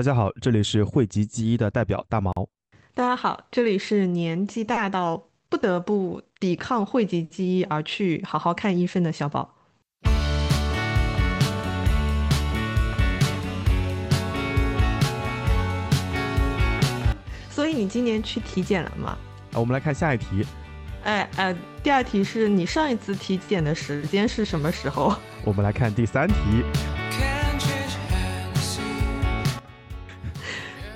大家好，这里是汇集记忆的代表大毛。大家好，这里是年纪大到不得不抵抗汇集记忆而去好好看医生的小宝。所以你今年去体检了吗？啊，我们来看下一题。哎哎，第二题是你上一次体检的时间是什么时候？我们来看第三题。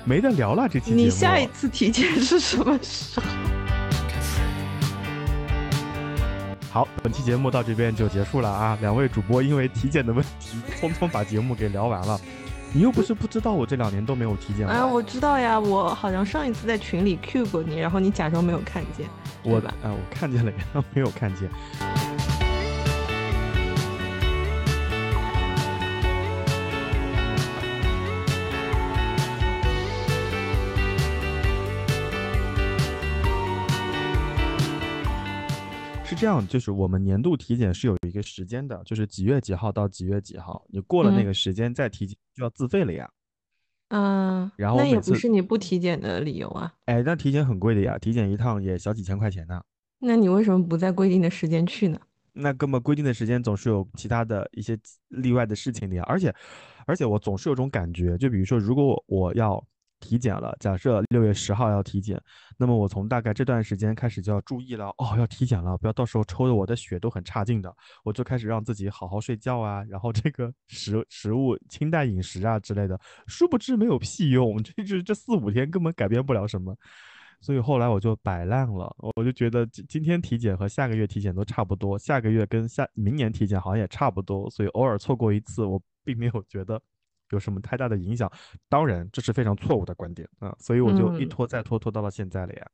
没得聊了，这期节目。你下一次体检是什么时候？好，本期节目到这边就结束了啊！两位主播因为体检的问题，匆匆把节目给聊完了。你又不是不知道，我这两年都没有体检。啊，我知道呀，我好像上一次在群里 Q 过你，然后你假装没有看见，我吧？哎，我看见了，呀，没有看见。这样就是我们年度体检是有一个时间的，就是几月几号到几月几号，你过了那个时间再体检就要自费了呀。嗯，然后那也不是你不体检的理由啊。哎，那体检很贵的呀，体检一趟也小几千块钱呢。那你为什么不在规定的时间去呢？那根本规定的时间总是有其他的一些例外的事情的呀。而且，而且我总是有种感觉，就比如说，如果我要。体检了，假设六月十号要体检，那么我从大概这段时间开始就要注意了哦，要体检了，不要到时候抽的我的血都很差劲的，我就开始让自己好好睡觉啊，然后这个食食物清淡饮食啊之类的，殊不知没有屁用，这这这四五天根本改变不了什么，所以后来我就摆烂了，我就觉得今今天体检和下个月体检都差不多，下个月跟下明年体检好像也差不多，所以偶尔错过一次，我并没有觉得。有什么太大的影响？当然，这是非常错误的观点啊！所以我就一拖再拖，拖到了现在了呀。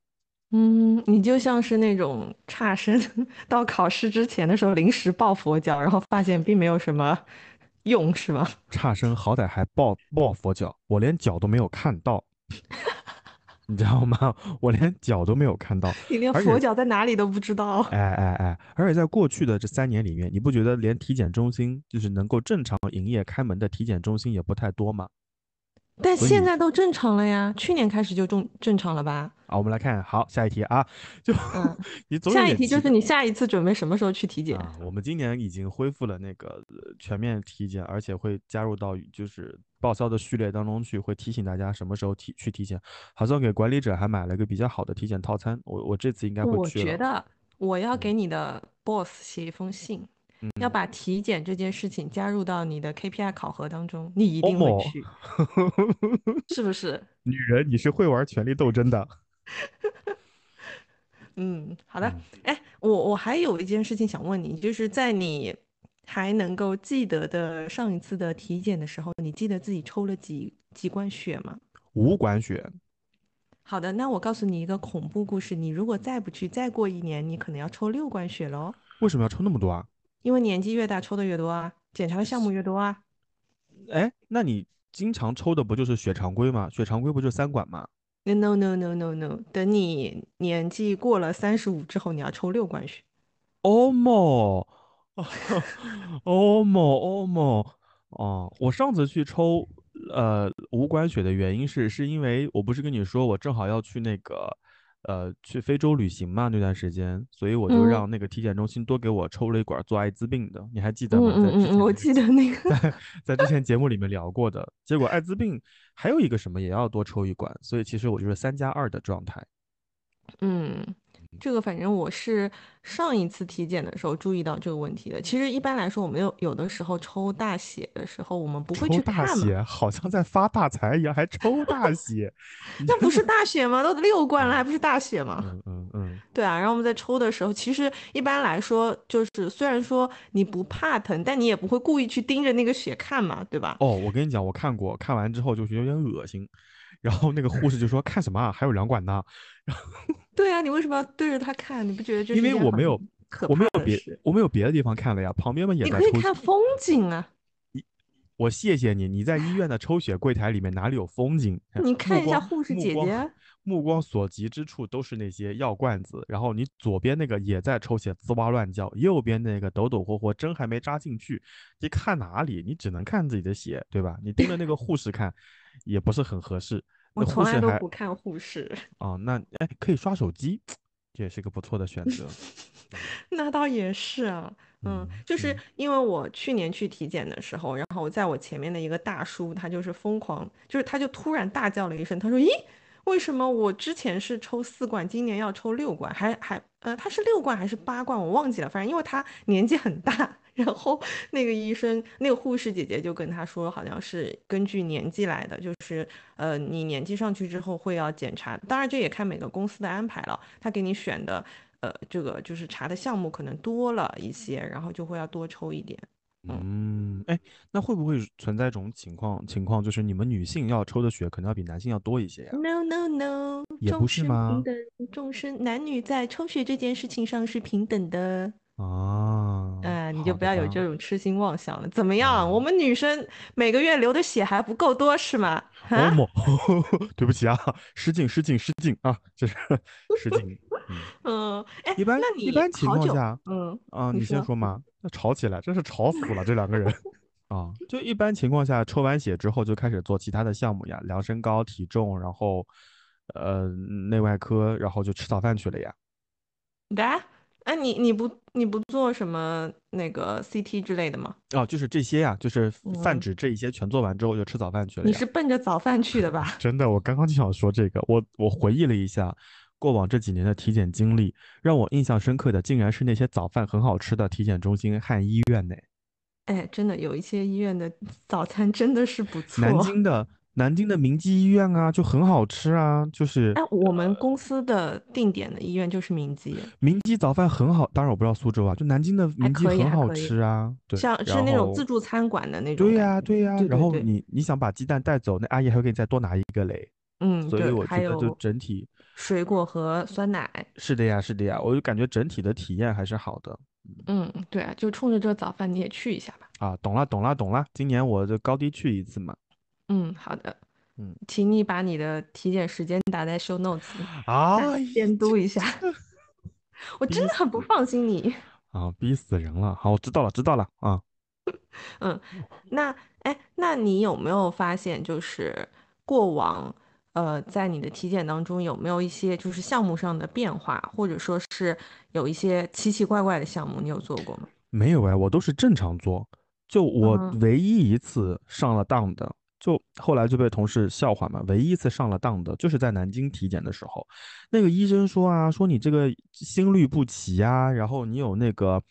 嗯，你就像是那种差生，到考试之前的时候临时抱佛脚，然后发现并没有什么用，是吗？差生好歹还抱抱佛脚，我连脚都没有看到。你知道吗？我连脚都没有看到，你连佛脚在哪里都不知道。哎哎哎！而且在过去的这三年里面，你不觉得连体检中心就是能够正常营业开门的体检中心也不太多吗？但现在都正常了呀，去年开始就正正常了吧？啊，我们来看好下一题啊，就 你下一题就是你下一次准备什么时候去体检？我们今年已经恢复了那个全面体检，而且会加入到就是报销的序列当中去，会提醒大家什么时候体去体检。好像给管理者还买了一个比较好的体检套餐，我我这次应该会去我觉得我要给你的 boss 写一封信。要把体检这件事情加入到你的 KPI 考核当中，你一定会去，是不是？女人，你是会玩权力斗争的。嗯，好的。哎，我我还有一件事情想问你，就是在你还能够记得的上一次的体检的时候，你记得自己抽了几几管血吗？五管血。好的，那我告诉你一个恐怖故事，你如果再不去，再过一年，你可能要抽六管血喽。为什么要抽那么多啊？因为年纪越大，抽的越多啊，检查的项目越多啊。哎，那你经常抽的不就是血常规吗？血常规不就三管吗？No no no no no，等你年纪过了三十五之后，你要抽六管血。哦莫，哦莫哦莫，哦，我上次去抽呃无管血的原因是，是因为我不是跟你说我正好要去那个。呃，去非洲旅行嘛那段时间，所以我就让那个体检中心多给我抽了一管做艾滋病的，你还记得吗？嗯嗯嗯，我记得那个在 在之前节目里面聊过的，结果艾滋病还有一个什么也要多抽一管，所以其实我就是三加二的状态。嗯。这个反正我是上一次体检的时候注意到这个问题的。其实一般来说，我们有有的时候抽大血的时候，我们不会去看大血，好像在发大财一样，还抽大 血。那不是大血吗？都六罐了，还不是大血吗？嗯嗯嗯。对啊，然后我们在抽的时候，其实一般来说，就是虽然说你不怕疼，但你也不会故意去盯着那个血看嘛，对吧？哦，我跟你讲，我看过，看完之后就是有点恶心。然后那个护士就说：“看什么啊？还有两管呢。”然后 对啊，你为什么要对着他看？你不觉得这因为我没有，我没有别，我没有别的地方看了呀。旁边嘛也在抽。你可以看风景啊。我谢谢你。你在医院的抽血柜台里面哪里有风景？你看一下护士姐姐。目光所及之处都是那些药罐子。然后你左边那个也在抽血，滋哇乱叫；右边那个抖抖霍霍，针还没扎进去。你看哪里？你只能看自己的血，对吧？你盯着那个护士看。也不是很合适。我从来都不看护士。哦，那哎可以刷手机，这也是个不错的选择。那倒也是啊，嗯，嗯就是嗯因为我去年去体检的时候，然后在我前面的一个大叔，他就是疯狂，就是他就突然大叫了一声，他说：“咦，为什么我之前是抽四罐，今年要抽六罐？还还呃，他是六罐还是八罐？我忘记了，反正因为他年纪很大。”然后那个医生，那个护士姐姐就跟他说，好像是根据年纪来的，就是呃，你年纪上去之后会要检查，当然这也看每个公司的安排了，他给你选的。呃，这个就是查的项目可能多了一些，然后就会要多抽一点。嗯，哎，那会不会存在一种情况情况，就是你们女性要抽的血可能要比男性要多一些呀？No no no，也不是吗？等，众生男女在抽血这件事情上是平等的。啊，哎，你就不要有这。种痴心妄想了。怎么样？我啊，们女生每个月流的血还不够多是吗？对不起啊，失敬失敬失敬啊，这是失敬。嗯，嗯，哎，一般一般情，况下嗯，啊，你先说，嘛。那吵起来，真是吵死了这两个人啊！就一般情况下，抽完血之后就开始做其他的项目呀，量身高、体重，然后呃内外科，然后就吃早饭去了呀。哒，哎，你你不你不做什么那个 CT 之类的吗？哦，就是这些呀，就是泛嗯，指这一些全做完之后就吃早饭去了呀。你是奔着早饭去的吧？真的，我刚刚就想说这个，我我回忆了一下过往这几年的体检经历，让我印象深刻的竟然是那些早饭很好吃的体检中心和医院呢。哎，真的有一些医院的早餐真的是不错南。京的南京的明基医院啊，就很好吃啊，就是哎，我们公司的定点的医院就是明基，明基早饭很好，当然我不知道苏州啊，就南京的明基很好吃啊，对，像是那种自助餐馆的那种对。呀对呀，然后你你想把鸡蛋带走，那阿姨还会给你再多拿一个嘞，嗯，所以对，我觉得就整体水果和酸奶。是的呀是的呀，我就感觉整体的体验还是好的。嗯，对啊，就冲着这早饭你也去一下吧。啊，懂了，懂了，懂了。今年我就高低去一次嘛。嗯，好的，嗯，请你把你的体检时间打在 show notes 里，哎，监督一下。我真的很不放心你。啊，逼死人了。好，我知道了，知道了啊。嗯，那哎，那你有没有发现，就是过往呃，在你的体检当中有没有一些就是项目上的变化，或者说是有一些奇奇怪怪的项目，你有做过吗？没有哎，我都是正常做。就我嗯，唯一一次上了当的，就后来就被同事笑话嘛。唯一一次上了当的，就是在南京体检的时候，那个医生说啊，说你这个心律不齐呀，然后你有那个，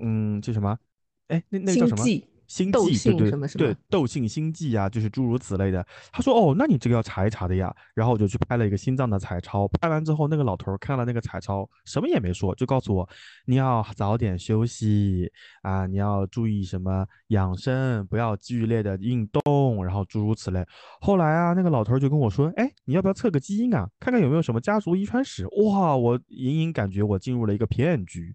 嗯，叫什么？哎，那那个叫什么？心悸、对对对，什么什么，窦性心悸啊，就是诸如此类的。他说，哦，那你这个要查一查的呀。然后我就去拍了一个心脏的彩超，拍完之后，那个老头儿看了那个彩超，什么也没说，就告诉我，你要早点休息啊，你要注意什么养生，不要剧烈的运动，然后诸如此类。后来啊，那个老头儿就跟我说，哎，你要不要测个基因啊，看看有没有什么家族遗传史？哇，我隐隐感觉我进入了一个骗局，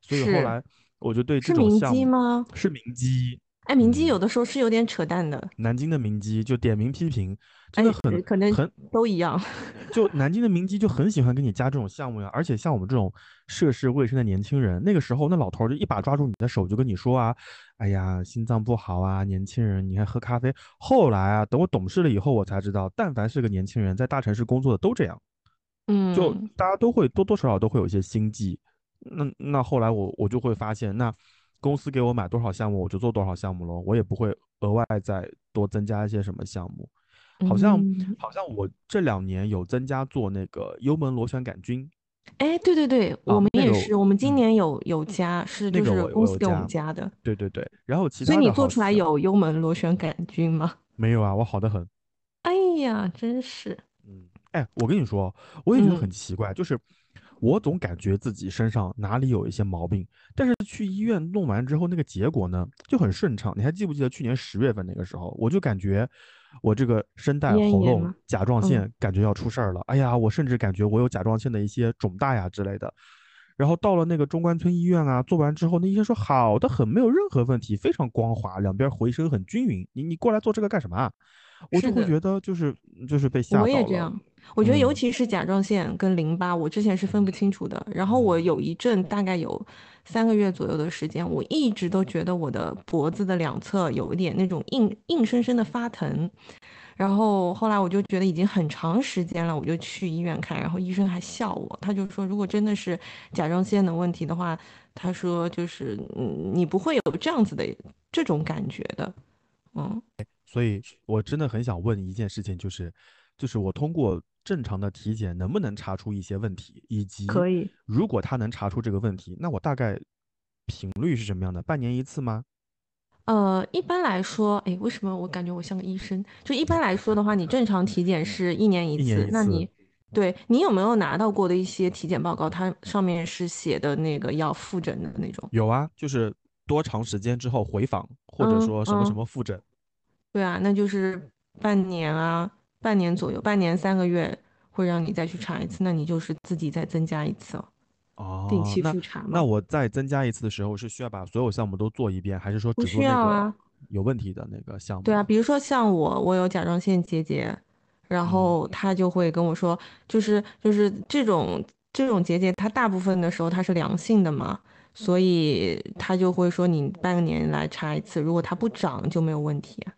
所以后来我就对这是明种项目基吗？是明基。哎，明基有嗯，的时候是有点扯淡的，南京的明基就点名批评，真哎，的很呃可能很，都一样。就南京的明基就很喜欢给你加这种项目呀，而且像我们这种涉世未深的年轻人，那个时候那老头儿就一把抓住你的手，就跟你说啊，哎呀，心脏不好啊，年轻人，你还喝咖啡。后来啊，等我懂事了以后，我才知道，但凡是个年轻人，在大城市工作的都这样，嗯就嗯，大家都会多多少少都会有一些心计。那那后来我我就会发现，那公司给我买多少项目，我就做多少项目喽，我也不会额外再多增加一些什么项目。好像嗯，好像我这两年有增加做那个幽门螺旋杆菌哎，对对对，我们也是，我们今嗯，年有有加，是就是公司给我们加，的，对对对。然后其所以你做出来有幽门螺旋杆菌吗？没有啊，我好的很。哎呀，真是，嗯，哎，我跟你说，我也觉得嗯，很奇怪，就是我总感觉自己身上哪里有一些毛病，但是去医院弄完之后，那个结果呢就很顺畅。你还记不记得去年十月份那个时候，我就感觉我这个声带、喉咙？甲状嗯，腺感觉要出事儿了。哎呀，我甚至感觉我有甲状腺的一些肿大呀之类的。然后到了那个中关村医院啊，做完之后，那医生说好的很，没有任何问题，非常光滑，两边回声很均匀。你你过来做这个干什么啊？我。就会觉得就是就是被吓我也到了。这样，我觉得尤嗯其是甲状腺跟淋巴，我之前是分不清楚的。然后我嗯有一阵大概有三个月左右的时间，我一直都觉得我的脖子的两侧有一点那种硬硬生生的发疼。然后后来我就觉得已经很长时间了，我就去医院看，然后医生还笑我，他就说如果真的是甲状腺的问题的话，他说就是嗯你不会有这样子的这种感觉的，嗯。所以我真的很想问一件事情，就是，就是我通过正常的体检能不能查出一些问题，以及可以，如果他能查出这个问题，那我大概频率是什么样的？半年一次吗？呃，一般来说，哎，为什么我感觉我像个医生？就一般来说的话，你正常体检是一年一次，那你对你有没有拿到过的一些体检报告？它上面是写的那个要复诊的那种？有啊，就是多长时间之后回访，或者说什么什么复诊。对啊，那就是半年啊，半年左右，半年三个月会让你再去查一次，那你就是自己再增加一次哦。哦，定期复查那我再增加一次的时候，是需要把所有项目都做一遍，还是说只做那个有问题的那个项目？对啊，比如说像我，我有甲状腺结节，然后他就会跟我说，就是就是这种这种结节，它大部分的时候它是良性的嘛。所以他就会说你半年来查一次，如果它不长就没有问题啊。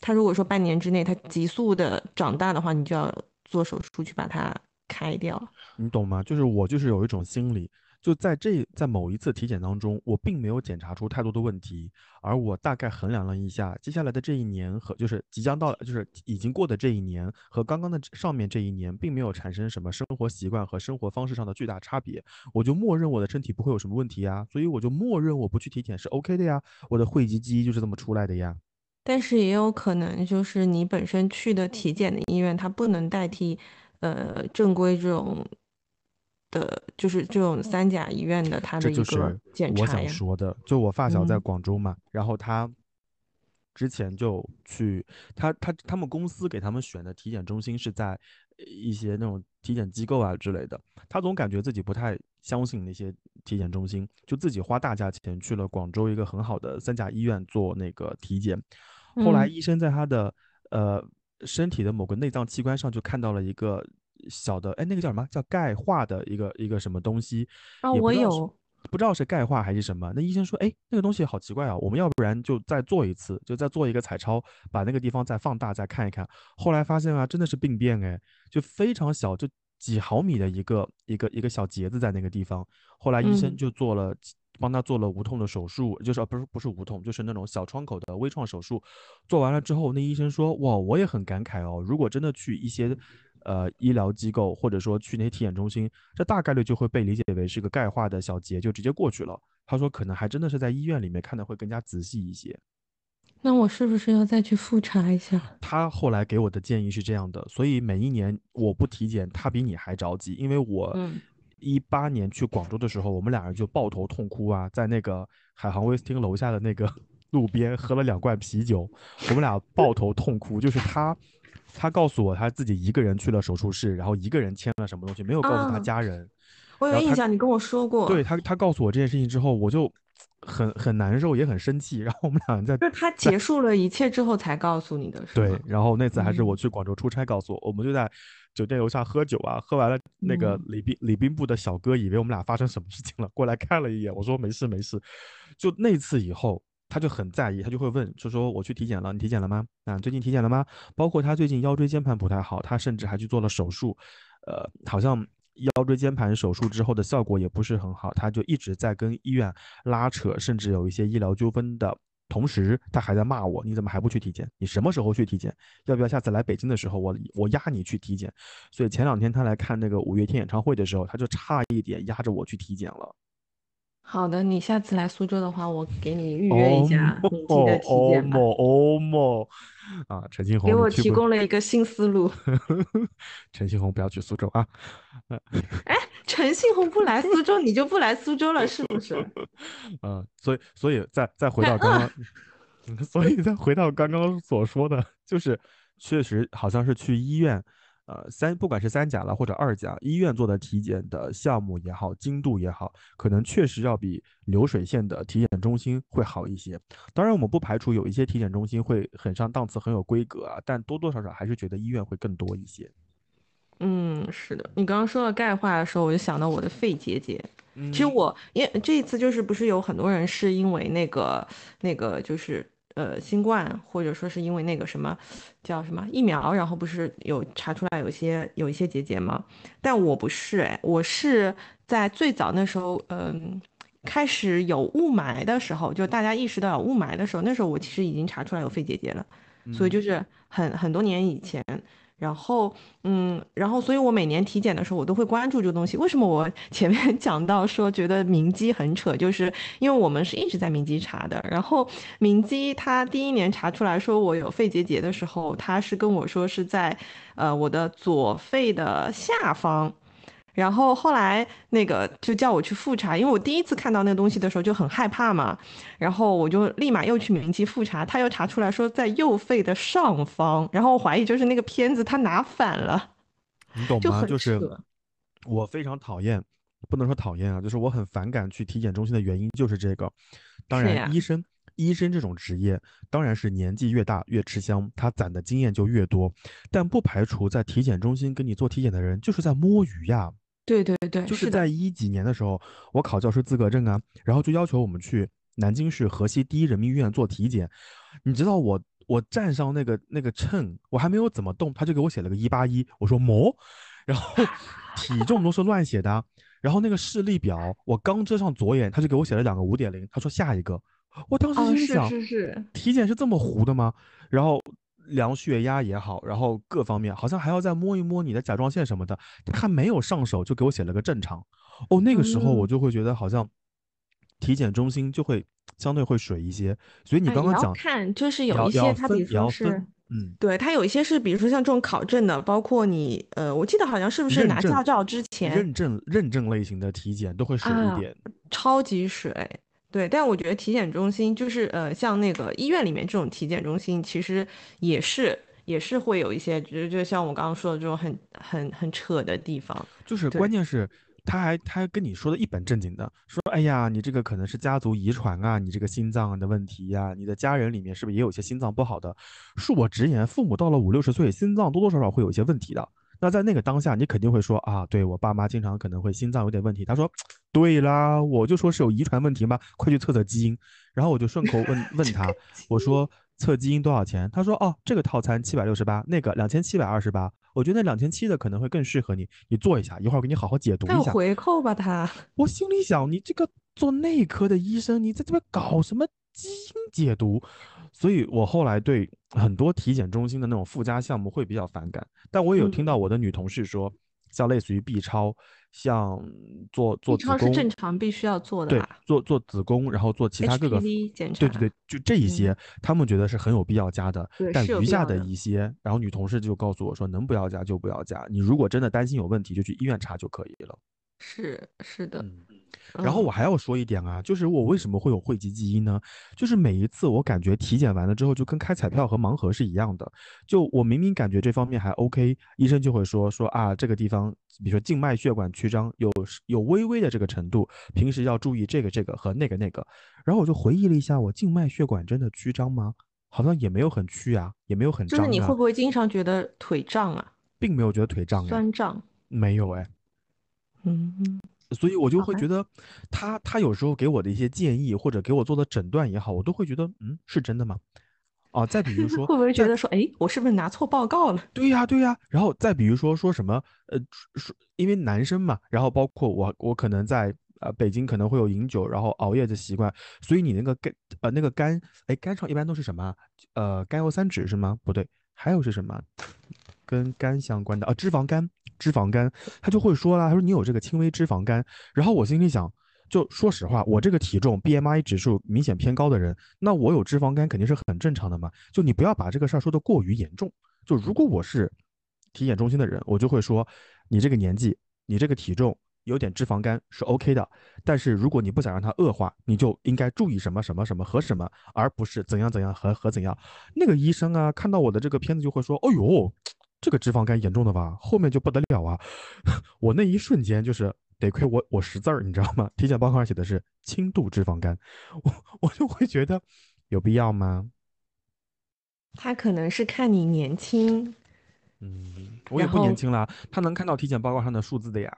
他如果说半年之内它急速的长大的话，你就要做手术去把它开掉。你懂吗？就是我就是有一种心理，就在这在某一次体检当中，我并没有检查出太多的问题，而我大概衡量了一下，接下来的这一年和就是即将到就是已经过的这一年和刚刚的上面这一年，并没有产生什么生活习惯和生活方式上的巨大差别，我就默认我的身体不会有什么问题呀，所以我就默认我不去体检是 OK 的呀，我的讳疾忌医就是这么出来的呀。但是也有可能，就是你本身去的体检的医院，它不能代替，呃，正规这种的，就是这种三甲医院的它的一个检查我想说的，就我发小在广州嘛，然后他之前就去，他他他们公司给他们选的体检中心是在一些那种体检机构啊之类的，他总感觉自己不太相信那些体检中心，就自己花大价钱去了广州一个很好的三甲医院做那个体检。后来医生在他的呃身体的某个内脏器官上就看到了一个小的，哎，那个叫什么？叫钙化的一个一个什么东西？啊，我有，不知道是钙化还是什么。那医生说，哎，那个东西好奇怪啊，我们要不然就再做一次，就再做一个彩超，把那个地方再放大再看一看。后来发现啊，真的是病变，哎，就非常小，就几毫米的一个一个一个小结子在那个地方。后来医生就做了。帮他做了无痛的手术，就是不是不是无痛，就是那种小窗口的微创手术。做完了之后，那医生说：“哇，我也很感慨哦，如果真的去一些呃医疗机构，或者说去那些体检中心，这大概率就会被理解为是个钙化的小结，就直接过去了。”他说：“可能还真的是在医院里面看的会更加仔细一些。”那我是不是要再去复查一下？他后来给我的建议是这样的，所以每一年我不体检，他比你还着急，因为我。一八年去广州的时候，我们俩人就抱头痛哭啊，在那个海航威斯汀楼下的那个 路边喝了两罐啤酒，我们俩抱头痛哭。就是他，他告诉我他自己一个人去了手术室，然后一个人签了什么东西，没有告诉他家人。我有印象，你跟我说过。对他，他告诉我这件事情之后，我就很很难受，也很生气。然后我们俩在就是他结束了一切之后才告诉你的，是对，然后那次还是我去广州出差告诉我，我们就在。酒店楼下喝酒啊，喝完了，那个礼宾礼宾部的小哥以为我们俩发生什么事情了，过来看了一眼，我说没事没事。就那次以后，他就很在意，他就会问，就说我去体检了，你体检了吗？啊，最近体检了吗？包括他最近腰椎间盘不太好，他甚至还去做了手术，呃，好像腰椎间盘手术之后的效果也不是很好，他就一直在跟医院拉扯，甚至有一些医疗纠纷的。同时，他还在骂我：“你怎么还不去体检？你什么时候去体检？要不要下次来北京的时候，我我压你去体检？”所以前两天他来看那个五月天演唱会的时候，他就差一点压着我去体检了。好的，你下次来苏州的话，我给你预约一下你的 体检吧。哦莫啊，陈庆红给我提供了一个新思路。陈庆红不要去苏州啊！哎。陈信宏不来苏州，你就不来苏州了，是不是？嗯，所以，所以再再回到刚刚，所以再回到刚刚所说的，就是确实好像是去医院，呃，三不管是三甲了或者二甲医院做的体检的项目也好，精度也好，可能确实要比流水线的体检中心会好一些。当然，我们不排除有一些体检中心会很上档次、很有规格啊，但多多少少还是觉得医院会更多一些。嗯，是的，你刚刚说到钙化的时候，我就想到我的肺结节。其实我因为这一次就是不是有很多人是因为那个那个就是呃新冠，或者说是因为那个什么叫什么疫苗，然后不是有查出来有些有一些结节吗？但我不是哎，我是在最早那时候，嗯，开始有雾霾的时候，就大家意识到有雾霾的时候，那时候我其实已经查出来有肺结节了，所以就是很很多年以前。然后，嗯，然后，所以我每年体检的时候，我都会关注这个东西。为什么我 前面讲到说觉得明基很扯，就是因为我们是一直在明基查的。然后明基他第一年查出来说我有肺结节的时候，他是跟我说是在，呃，我的左肺的下方。然后后来那个就叫我去复查，因为我第一次看到那个东西的时候就很害怕嘛，然后我就立马又去明基复查，他又查出来说在右肺的上方，然后我怀疑就是那个片子他拿反了，你懂吗？就是我非常讨厌，不能说讨厌啊，就是我很反感去体检中心的原因就是这个。当然，医生医生这种职业当然是年纪越大越吃香，他攒的经验就越多，但不排除在体检中心跟你做体检的人就是在摸鱼呀。对对对，就是，在一几年的时候，我考教师资格证啊，然后就要求我们去南京市河西第一人民医院做体检。你知道我我站上那个那个秤，我还没有怎么动，他就给我写了个一八一，我说毛，然后 体重都是乱写的啊，然后那个视力表我刚遮上左眼，他就给我写了两个五点零，他说下一个，我当时哦，心里想，是是是，体检是这么糊的吗？然后量血压也好，然后各方面好像还要再摸一摸你的甲状腺什么的，他还没有上手就给我写了个正常。哦，那个时候我嗯，就会觉得好像体检中心就会相对会水一些，所以你刚刚讲看，就是有一些他，比如说是。嗯，对，它有一些是，比如说像这种考证的，包括你，呃，我记得好像是不是拿驾照之前认证认证类型的体检都会水一啊，点，超级水。对，但我觉得体检中心就是呃，像那个医院里面这种体检中心，其实也是也是会有一些，就就像我刚刚说的这种很很很扯的地方。就是关，键是，他还他还跟你说的一本正经的，说，哎呀，你这个可能是家族遗传啊，你这个心脏的问题呀、你的家人里面是不是也有些心脏不好的？恕我直言，父母到了五六十岁，心脏多多少少会有一些问题的。那在那个当下，你肯定会说啊，对我爸妈经常可能会心脏有点问题。他说，对啦，我就说是有遗传问题嘛，快去测测基因。然后我就顺口问问他，我说测基因多少钱？他说哦，这个套餐七百六十八，那个两千七百二十八。我觉得那两千七的可能会更适合你，你做一下，一会儿给你好好解读一下。回扣吧？他 我心里想，你这个做内科的医生，你在这边搞什么基因解读？所以我后来对很多体检中心的那种附加项目会比较反感。但我也有听到嗯我的女同事说，像类似于 B 超，像做做子超是正，常必须要做的对，做做子宫，然后做其他各个，检查，对对对，就这一嗯，些，他们觉得是很有必要加的。对，但余下的，的一些，然后女同事就告诉我说，能不要加就不要加。你如果真的担心有问题，就去医院查就可以了。是是的，嗯。然后嗯，我还要说一点啊，就是我为什么会有讳疾忌医呢？就是每一次我感觉体检完了之后，就跟开彩票和盲盒是一样的。就我明明感觉这方面还 OK，医生就会说说啊，这个地方，比如说静脉血管曲张有有微微的这个程度，平时要注意这个这个和那个那个。然后我就回忆了一下，我静脉血管真的曲张吗？好像也没有很曲啊，也没有很就是你会不会经常觉得腿胀啊，并没有觉得腿胀哎，酸胀？没有哎。嗯，所以我就，会觉得他他有时候给我的一些建议或者给我做的诊断也好，我都会觉得嗯是真的吗？啊，再比如说会不会觉得说，哎，我是不是拿错报告了？对呀对呀，然后再比如说说什么呃说因为男生嘛，然后包括我我可能在呃北京可能会有饮酒然后熬夜的习惯，所以你那个肝呃那个肝哎肝上一般都是什么啊呃甘油三酯是吗？不对，还有是什么？跟肝相关的啊，脂肪肝，脂肪肝，他就会说啦，他说你有这个轻微脂肪肝，然后我心里想，就说实话，我这个体重 BMI 指数明显偏高的人，那我有脂肪肝肯定是很正常的嘛，就你不要把这个事儿说的过于严重。就如果我是体检中心的人，我就会说，你这个年纪，你这个体重。有点脂肪肝是 OK 的，但是如果你不想让它恶化，你就应该注意什么什么什么和什么，而不是怎样怎样和和怎样。那个医生啊，看到我的这个片子就会说：“哦呦，这个脂肪肝严重的吧？后面就不得了啊！” 我那一瞬间就是得亏我我识字儿，你知道吗？体检报告上写的是轻度脂肪肝，我我就会觉得有必要吗？他可能是看你年轻，嗯，我也，不年轻啦，他能看到体检报告上的数字的呀。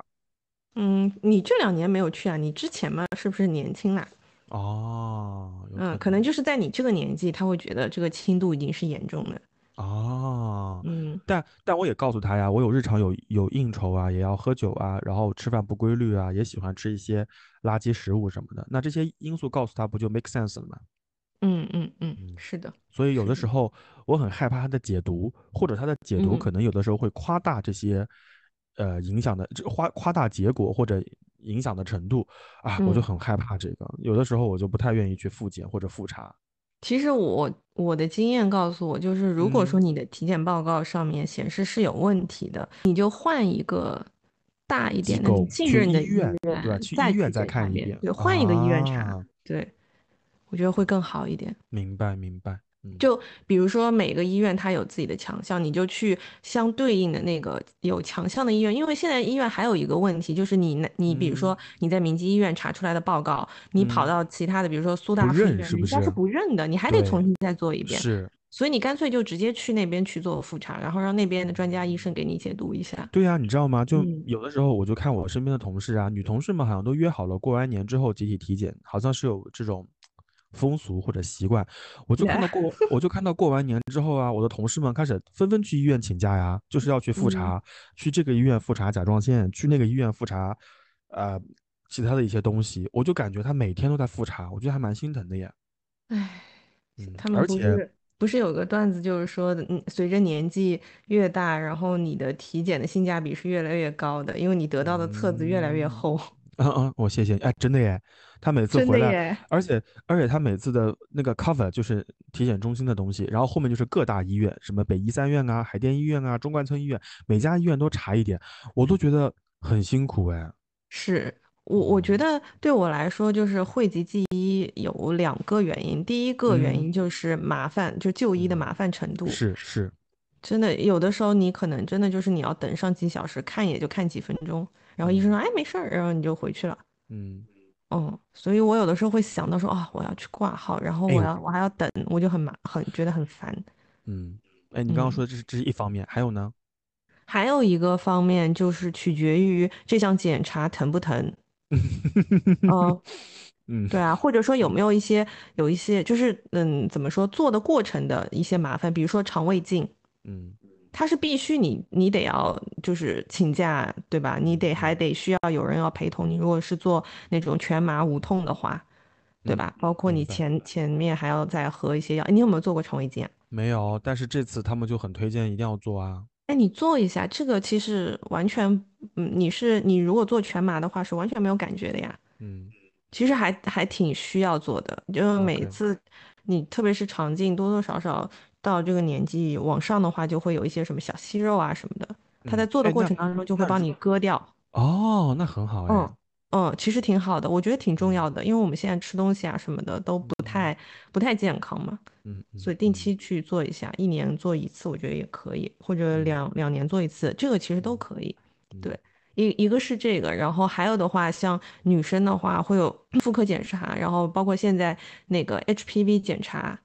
嗯，你这两年没有去啊？你之前嘛，是不是年轻啦？哦，嗯，可能可能就是在你这个年纪，他会觉得这个轻度已经是严重的。哦，嗯但但我也告诉他呀，我有日常有有应酬啊，也要喝酒啊，然后吃饭不规律啊，也喜欢吃一些垃圾食物什么的。那这些因素告诉他，不就 make sense 了吗？嗯嗯嗯，嗯，是的，所以有的，时候我很害怕他的解读，或者他的解读嗯。可能有的时候会夸大这些，呃，影响的，这夸夸大结果或者影响的程度啊，我就嗯，很害怕这个。有的时候我就不太愿意去复检或者复查。其实我我的经验告诉我，就是如果说嗯，你的体检报告上面显示是有问题的，你就换一个大一点的你信任的医医院，对吧？去去医院再看一遍对，换一个医院查，啊。对，我觉得会更好一点。明白明白，嗯就比如说每个医院它有自己的强项，你就去相对应的那个有强项的医院。因为现在医院还有一个问题，就是你那你比如嗯说你在明基医院查出来的报告，你跑嗯，到其他的，比如说苏不大附院？人家是不认的，你还得重，新再做一遍。是，所以你干脆就直接去那边去做复查，然后让那边的专家医生给你解读一下。对呀，你知道吗？就嗯，有的时候我就看我身边的同事啊，女同事们好像都约好了过完年之后集体体检，好像是有这种风俗或者习惯。我就看到过，我就看到过完年之后啊，我的同事们开始纷纷去医院请假呀，就是要去复嗯，查，去这个医院复查甲状腺，去那个医院复查，呃，其他的一些东西。我就感觉他每天都在复查，我觉得还蛮心疼的耶。唉，嗯，他们而且，不是不是有个段子，就是说，嗯，随着年纪越大，然后你的体检的性价比是越来越高的，因为你得到的册子越来越嗯，厚。嗯嗯，我谢谢你。哎，真的耶，他每次回来，而且而且他每次的那个 cover 就是体检中心的东西，然后后面就是各大医院，什么北医三院啊、海淀医院啊、中关村医院，每家医院都查一点，我都觉得很辛苦哎。是我我觉嗯。得对我来说，就是讳疾忌医有两个原因，第一个原嗯。因就是麻烦，就就医的嗯，麻烦程度，是是，真的有的时候你可能真的就是你要等上几小时，看也就看几分钟，然后医生嗯。说，哎，没事儿，然后你就回去了。嗯，嗯，所以我有的时候会想到说啊，我要去挂号，然后我要我还要等，我就很麻很觉得很烦。嗯，哎，你刚刚嗯，说的这是这是一方面，还有呢？还有一个方面就是取决于这项检查疼不疼。嗯，嗯对啊，或者说有没有一些有一些就是嗯，怎么说做的过程的一些麻烦，比如说肠胃镜，嗯它是必须你你得要就是请假，对吧？你得还得需要有人要陪同你。如果是做那种全麻无痛的话，对嗯，吧？包括你。前前面还要再喝一些药。哎你有没有做过肠胃镜啊？没有，但是这次他们就很推荐一定要做啊。哎，你做一下，这个其实完全，嗯，你是你如果做全麻的话是完全没有感觉的呀。嗯其实还还挺需要做的，就是每次你特别是肠镜，多多少少到这个年纪往上的话，就会有一些什么小息肉啊什么的，他在做的过程当中就会帮你割掉。哦，那很好嗯哎。嗯，其实挺好的，我觉得挺重嗯要的，因为我们现在吃东西啊什么的都不嗯太不太健康嘛，嗯嗯所以定嗯期去做一下，一年做一次，我觉得也可以，或者嗯两两年做一次，这个其实都嗯可以。嗯对，一一个是这个，然后还有的话，像女生的话会有 妇科检查，然后包括现在那个 HPV 检查，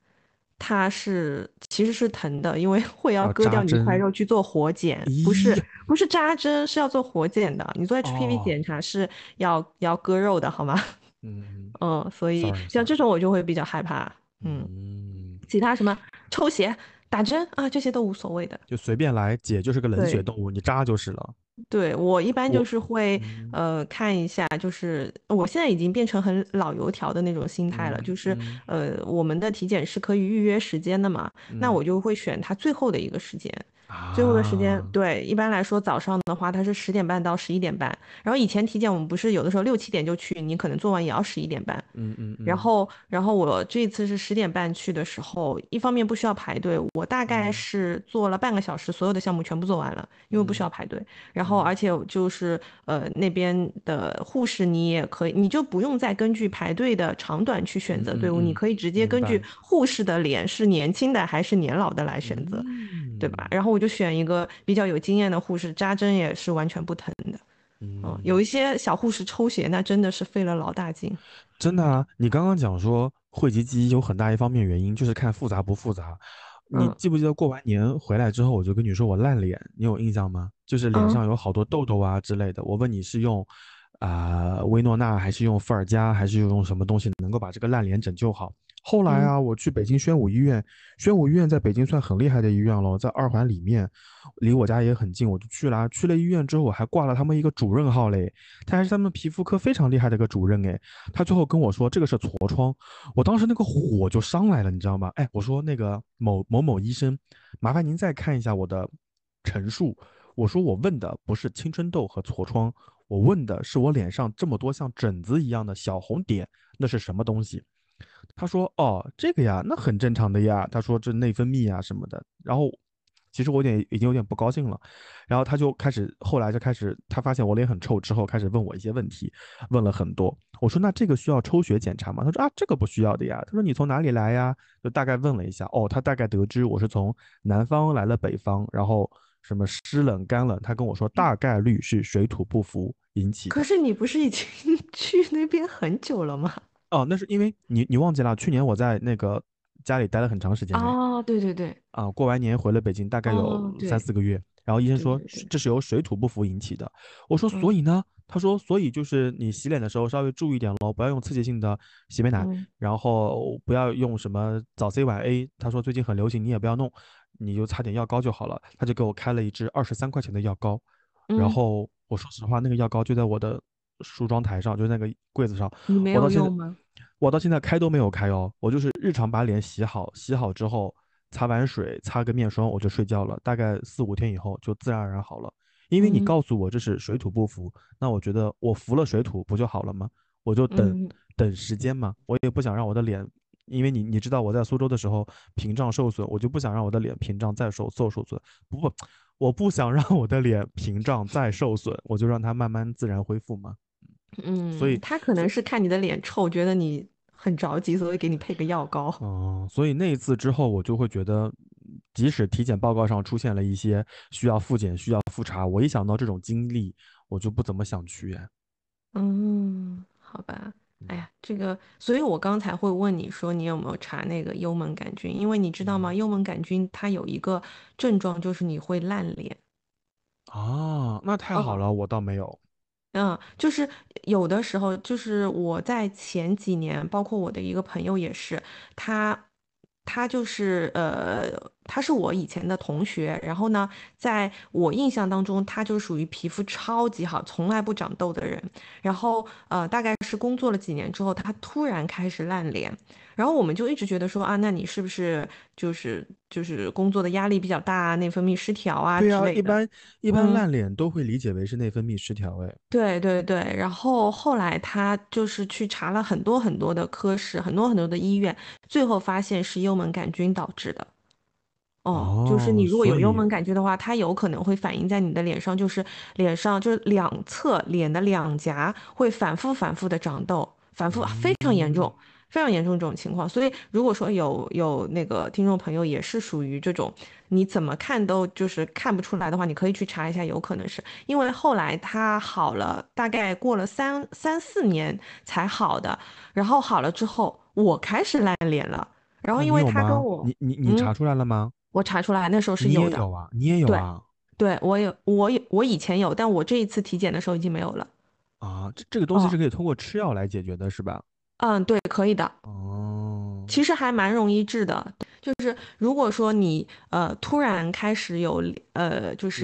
它是其实是疼的，因为 会要要割掉你一块。肉去做活检，不是，不是扎针，是要做活检的。你做 HPV 哦，检查是要要割肉的，好吗？嗯嗯，所以像这种我就会比较害怕。嗯，嗯，其他什么抽血、打针啊，这些都无所谓的。就随便来，姐就是个冷血。动物，你扎就是了。对，我一般就，是会，嗯。呃，看一下，就是我现在已经变成很老油条的那种心态了，嗯就是，嗯。呃，我们的体检是可以预约时间的嘛，那嗯。我就会选它最后的一个时间，最后的时间，啊，对，一般来说早上的话，它是十点半到十一点半，然后以前体检我们不是有的时候六七点就去，你可能做完也要十一点半，嗯嗯嗯然后，然后我这次是十点半去的时候，一方面不需要排队，我大概嗯是做了半个小时，所有的项目全部做完了，因为不需嗯要排队。然后，嗯而且就是呃那边的护士你也可以，你就不用再根据排队的长短去选择队伍，你可以直接根据。护士的脸是年轻的还是年老的来选择，对吧？嗯然后我就选一个比较有经验的护士，扎针也是完全不疼的。嗯，有嗯。一些小护士抽血，那真的是费了老大劲。真的啊，你刚刚讲说讳疾忌医有很大一方面原因就是看复杂不复杂。你嗯记不记得过完年回来之后，我就跟你说我烂脸，你有印象吗？就是脸嗯。上有好多痘痘啊之类的。我问你是用啊、薇诺娜还是用伏尔加还是用什么东西能够把这个烂脸拯救好。后来嗯啊，我去北京宣武医院，宣武医院在北京算很厉害的医院了，在二环里面，离我家也很近，我就去了啊。去了医院之后，我还挂了他们一个主任号嘞，他还是他们皮肤科非常厉害的一个主任哎。他最后跟我说这个是痤疮，我当时那个火就上来了，你知道吗？哎，我说那个某某某医生，麻烦您再看一下我的陈述。我说我问的不是青春痘和痤疮，我问的是我脸上这么多像疹子一样的小红点，那是什么东西？他说：“哦，这个呀，那很正常的呀。”他说：“这内分泌啊什么的。”然后，其实我有点已经有点不高兴了。然后他就开始，后来就开始，他发现我脸很臭之后，开始问我一些问题，问了很多。我说：“那这个需要抽血检查吗？”他说：“啊，这个不需要的呀。”他说：“你从哪里来呀？”就大概问了一下。哦，他大概得知我是从南方来了北方，然后什么湿冷干冷，他跟我说大概率是水土不服引起。可是你不是已经 去那边很久了吗？哦，那是因为你你忘记了，去年我在那个家里待了很长时间哎。哦，对对对，啊，过完年回了北京，大概哦有三四个月。然后医生说这是由水土不服引起的。我说所嗯以呢？他说所以就是你洗脸的时候稍微注意点喽，不要用刺激性的洗面奶，嗯然后不要用什么早 C 晚 A。他说最近很流行，你也不要弄，你就擦点药膏就好了。他就给我开了一支二十三块钱的药膏，然嗯，后我说实话，那个药膏就在我的梳妆台上，就是那个柜子上。你没我到现在有用吗？我到现在开都没有开哦，我就是日常把脸洗好，洗好之后擦完水，擦个面霜我就睡觉了，大概四五天以后就自然而然好了。因为你嗯告诉我这是水土不服，那我觉得我服了水土不就好了吗？我就等嗯等时间嘛，我也不想让我的脸，因为你你知道我在苏州的时候屏障受损，我就不想让我的脸屏障再受受受损，不不，我不想让我的脸屏障再受损，我就让它慢慢自然恢复嘛。所嗯，以他可能是看你的脸臭，觉得你很着急，所以给你配个药膏。哦，所以那一次之后，我就会觉得，即使体检报告上出现了一些需要复检、需要复查，我一想到这种经历，我就不怎么想去。哎，嗯，好吧。哎嗯呀，这个，所以我刚才会问你说你有没有查那个幽门杆菌，因为你知道吗？嗯幽门杆菌它有一个症状，就是你会烂脸。啊，那太好嗯了，我倒没有。嗯，就是有的时候，就是我在前几年，包括我的一个朋友也是，他他就是呃，他是我以前的同学，然后呢，在我印象当中，他就属于皮肤超级好，从来不长痘的人。然后呃，大概是工作了几年之后，他突然开始烂脸，然后我们就一直觉得说啊，那你是不是就是就是工作的压力比较大啊，内分泌失调啊对呀，之类的？一般一般嗯烂脸都会理解为是内分泌失调。哎，对对对，然后后来他就是去查了很多很多的科室，很多很多的医院，最后发现是幽门杆菌导致的。哦，就是你哦，如果有幽门杆菌的话，它有可能会反映在你的脸上，就是脸上就是两侧脸的两颊会反复反复的长痘，反复非常严嗯，重，非常严重这种情况。所以如果说有有那个听众朋友也是属于这种，你怎么看都就是看不出来的话，你可以去查一下，有可能是因为后来他好了，大概过了三三四年才好的，然后好了之后，我开始烂脸了。然后因为他跟？我，你你你嗯，查出来了吗？我查出来那时候是有的，也有啊，你也有啊。对，我有我有我以前有，但我这一次体检的时候已经没有了。啊，这这个东西是哦，可以通过吃药来解决的，是吧？嗯，对，可以的，哦，其实还蛮容易治的。就是如果说你呃突然开始有呃就是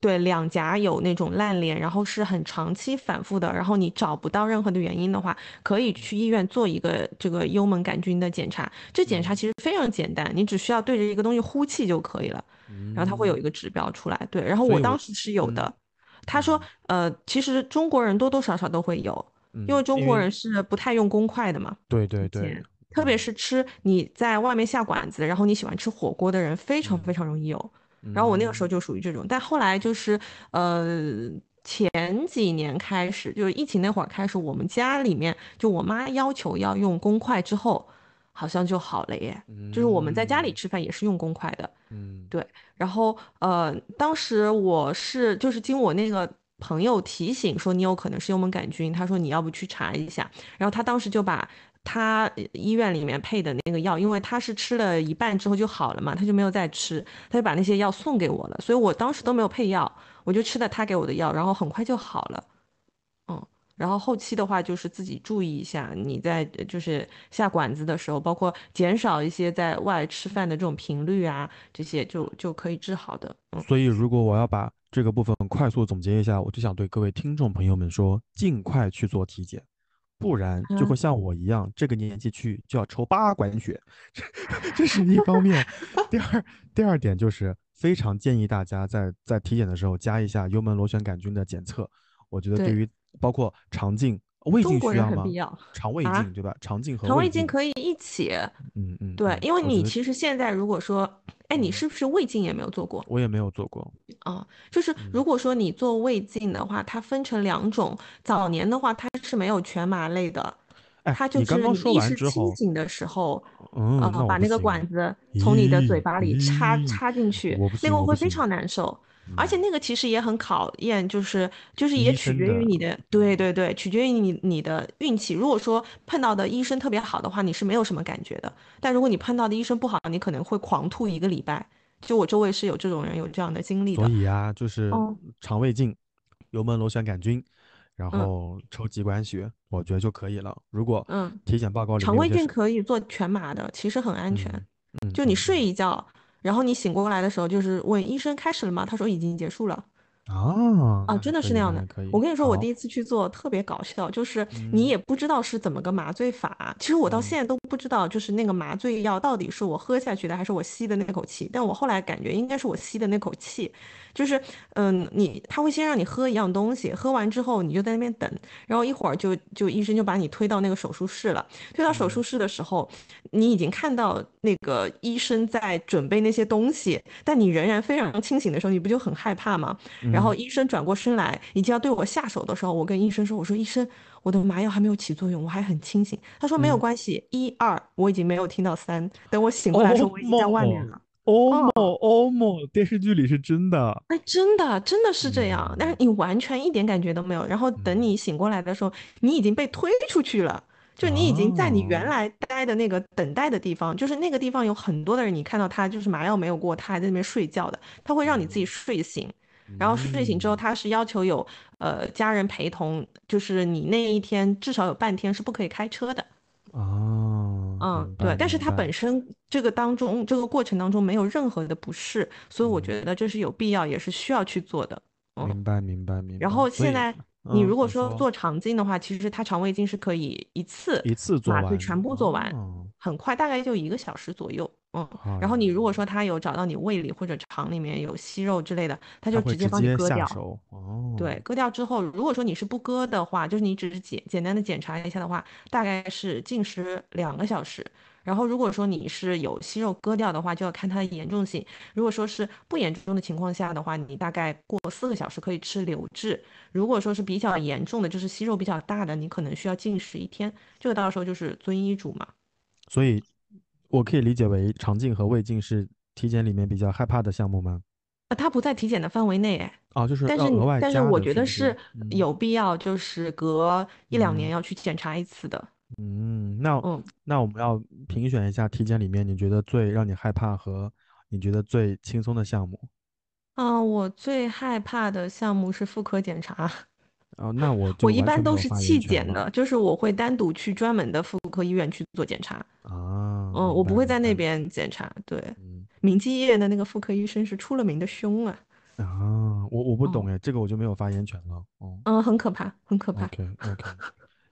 对两颊有那种烂脸，然后是很长期反复的，然后你找不到任何的原因的话，可以去医院做一个这个幽门杆菌的检查。这检查嗯其实非常简单，你只需要对着一个东西呼气就可以了。然后它会有嗯，一个指标出来。对，然后我我当时是有嗯的。他说，嗯呃，其实中国人多多少少都会有，因为嗯，中国人是不太用公筷的嘛，对对对，特别嗯是吃你在外面下馆子，然后你喜欢吃火锅的人，非常非嗯常容易有。然后我那个时候嗯。就属于这种，但后来就是呃前几年开始，就是疫情那会儿开始，我们家里面就我妈要求要用公筷之后，好像就好了耶。就是我们在家里嗯。吃饭也是用公筷的。嗯。对，然后呃，当时我是就是经我那个朋友提醒说你有可能是幽门杆菌，他说你要不去查一下，然后他当时就把他医院里面配的那个药，因为他是吃了一半之后就好了嘛，他就没有再吃，他就把那些药送给我了，所以我当时都没有配药，我就吃了他给我的药，然后很快就好了。嗯然后后期的话就是自己注意一下，你在就是下馆子的时候，包括减少一些在外吃饭的这种频率啊，这些就就可以治好的。所以如果我要把这个部分快速总结一下，我就想对各位听众朋友们说，尽快去做体检，不然就会像我一样，这个年纪去就要抽八管血，这 是一方面。第二，第二点就是非常建议大家在在体检的时候加一下幽门螺旋杆菌的检测，我觉得对。于包括肠镜、胃镜需要吗？肠胃镜对吧？肠镜和肠胃镜可以一起。嗯嗯，对，因为你其实现在如果说，哎，你是不是胃镜也没有做过？我也没有做过。啊，就是如果说你做胃镜的话，它分成两种，早年的话它是没有全麻类的，它就是你意识清醒的时候，呃，把那个管子从你的嘴巴里插插进去，那个会非常难受。而且那个其实也很考验，就是就是也取决于你的，对对对，取决于你你的运气。如果说碰到的医生特别好的话，你是没有什么感觉的；但如果你碰到的医生不好，你可能会狂吐一个礼拜。就我周围是有这种人有这样的经历的。所以啊，就是肠胃镜、幽门螺旋杆菌，然后抽几管血，我觉得就可以了。如果嗯，体检报告里肠胃镜可以做全麻的，其实很安全。嗯，就你睡一觉。然后你醒过来的时候，就是问医生开始了吗？他说已经结束了。啊啊，真的是那样的。我跟你说，我第一次去做特别搞笑，就是你也不知道是怎么个麻醉法。其实我到现在都不知道，就是那个麻醉药到底是我喝下去的，还是我吸的那口气。但我后来感觉应该是我吸的那口气。就是，嗯，你他会先让你喝一样东西，喝完之后你就在那边等，然后一会儿就就医生就把你推到那个手术室了。推到手术室的时候，你已经看到那个医生在准备那些东西，但你仍然非常清醒的时候，你不就很害怕吗？然后医生转过身来，已经要对我下手的时候，我跟医生说：“我说医生，我的麻药还没有起作用，我还很清醒。”他说：“没有关系，一二，我已经没有听到三。等我醒过来的时候，我已经在外面了。”哦莫哦莫，电视剧里是真的，哎，真的真的是这样，但是你完全一点感觉都没有。然后等你醒过来的时候，你已经被推出去了，就你已经在你原来待的那个等待的地方，就是那个地方有很多的人，你看到他就是麻药没有过，他还在那边睡觉的，他会让你自己睡醒，然后睡醒之后，他是要求有呃家人陪同，就是你那一天至少有半天是不可以开车的。哦，嗯，对，但是它本身这个当中这个过程当中没有任何的不适，所以我觉得这是有必要也是需要去做的。明白，明白，明白。然后现在你如果说做肠镜的话，其实它肠胃镜是可以一次一次做完，全部做完，很快，大概就一个小时左右。嗯，然后你如果说他有找到你胃里或者肠里面有息肉之类的，他就直接帮你割掉。哦，对，割掉之后，如果说你是不割的话，就是你只是简简单的检查一下的话，大概是禁食两个小时。然后如果说你是有息肉割掉的话，就要看它的严重性。如果说是不严重的情况下的话，你大概过四个小时可以吃流质。如果说是比较严重的，就是息肉比较大的，你可能需要禁食一天。这个到时候就是遵医嘱嘛。所以。我可以理解为肠镜和胃镜是体检里面比较害怕的项目吗？啊，它不在体检的范围内，哎。哦，就是但是但是我觉得是有必要，就是隔一两年要去检查一次的。嗯，那嗯，那我们要评选一下体检里面你觉得最让你害怕和你觉得最轻松的项目。嗯，我最害怕的项目是妇科检查。哦，那我我一般都是气检的，就是我会单独去专门的妇科医院去做检查。啊，嗯，我不会在那边检查。对，明基医院的那个妇科医生是出了名的凶啊。啊，我我不懂哎，这个我就没有发言权了。哦，嗯，很可怕，很可怕。OK OK，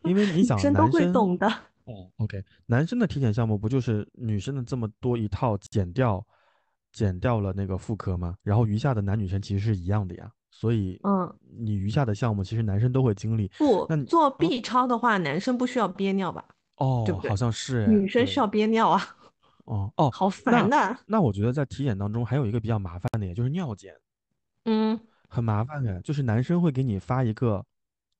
因为你 想，男生都会懂的。哦，OK，男生的体检项目不就是女生的这么多一套减掉，减掉了那个妇科吗？然后余下的男女生其实是一样的呀。所以，嗯，你余下的项目其实男生都会经历。不，那做 B 超的话，男生不需要憋尿吧？哦，对不对？好像是。女生需要憋尿啊。哦哦，好烦的。那我觉得在体检当中还有一个比较麻烦的，也就是尿检。嗯，很麻烦的，就是男生会给你发一个，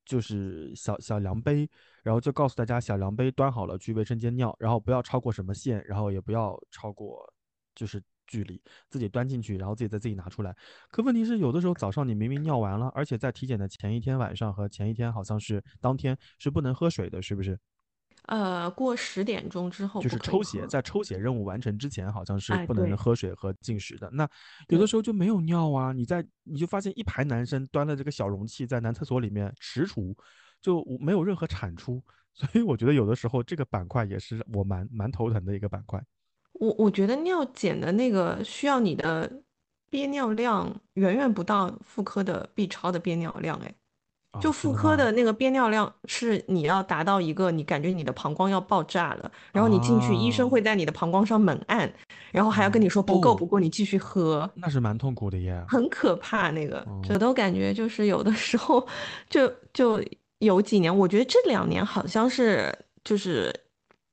就是小小量杯，然后就告诉大家小量杯端好了去卫生间尿，然后不要超过什么线，然后也不要超过，就是。距离自己端进去，然后自己再自己拿出来。可问题是，有的时候早上你明明尿完了，而且在体检的前一天晚上和前一天好像是当天是不能喝水的，是不是？呃，过十点钟之后就是抽血，在抽血任务完成之前好像是不能喝水和进食的。那有的时候就没有尿啊，你在你就发现一排男生端了这个小容器在男厕所里面踟蹰，就没有任何产出，所以我觉得有的时候这个板块也是我蛮蛮头疼的一个板块。我我觉得尿检的那个需要你的憋尿量远远不到妇科的 B 超的憋尿量，哎。就妇科的那个憋尿量是你要达到一个你感觉你的膀胱要爆炸了，然后你进去，医生会在你的膀胱上猛按，然后还要跟你说不够不够，你继续喝，那是蛮痛苦的耶，很可怕那个，这都感觉就是有的时候就就有几年，我觉得这两年好像是就是。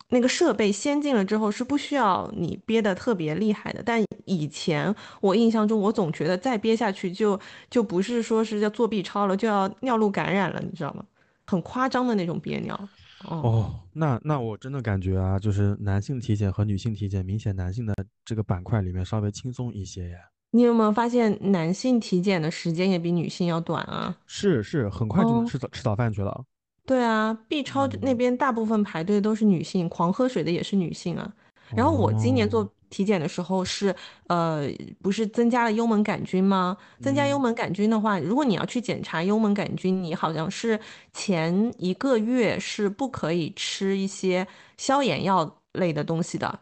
那个设备先进了之后是不需要你憋得特别厉害的，但以前我印象中，我总觉得再憋下去就就不是说是要做 B 超了，就要尿路感染了，你知道吗？很夸张的那种憋尿。哦，那那我真的感觉啊，就是男性体检和女性体检，明显男性的这个板块里面稍微轻松一些呀。你有没有发现男性体检的时间也比女性要短啊？是是，很快就能吃早吃早饭去了。对啊，B 超那边大部分排队都是女性，狂喝水的也是女性啊。然后我今年做体检的时候是，呃，不是增加了幽门杆菌吗？增加幽门杆菌的话，如果你要去检查幽门杆菌，你好像是前一个月是不可以吃一些消炎药类的东西的，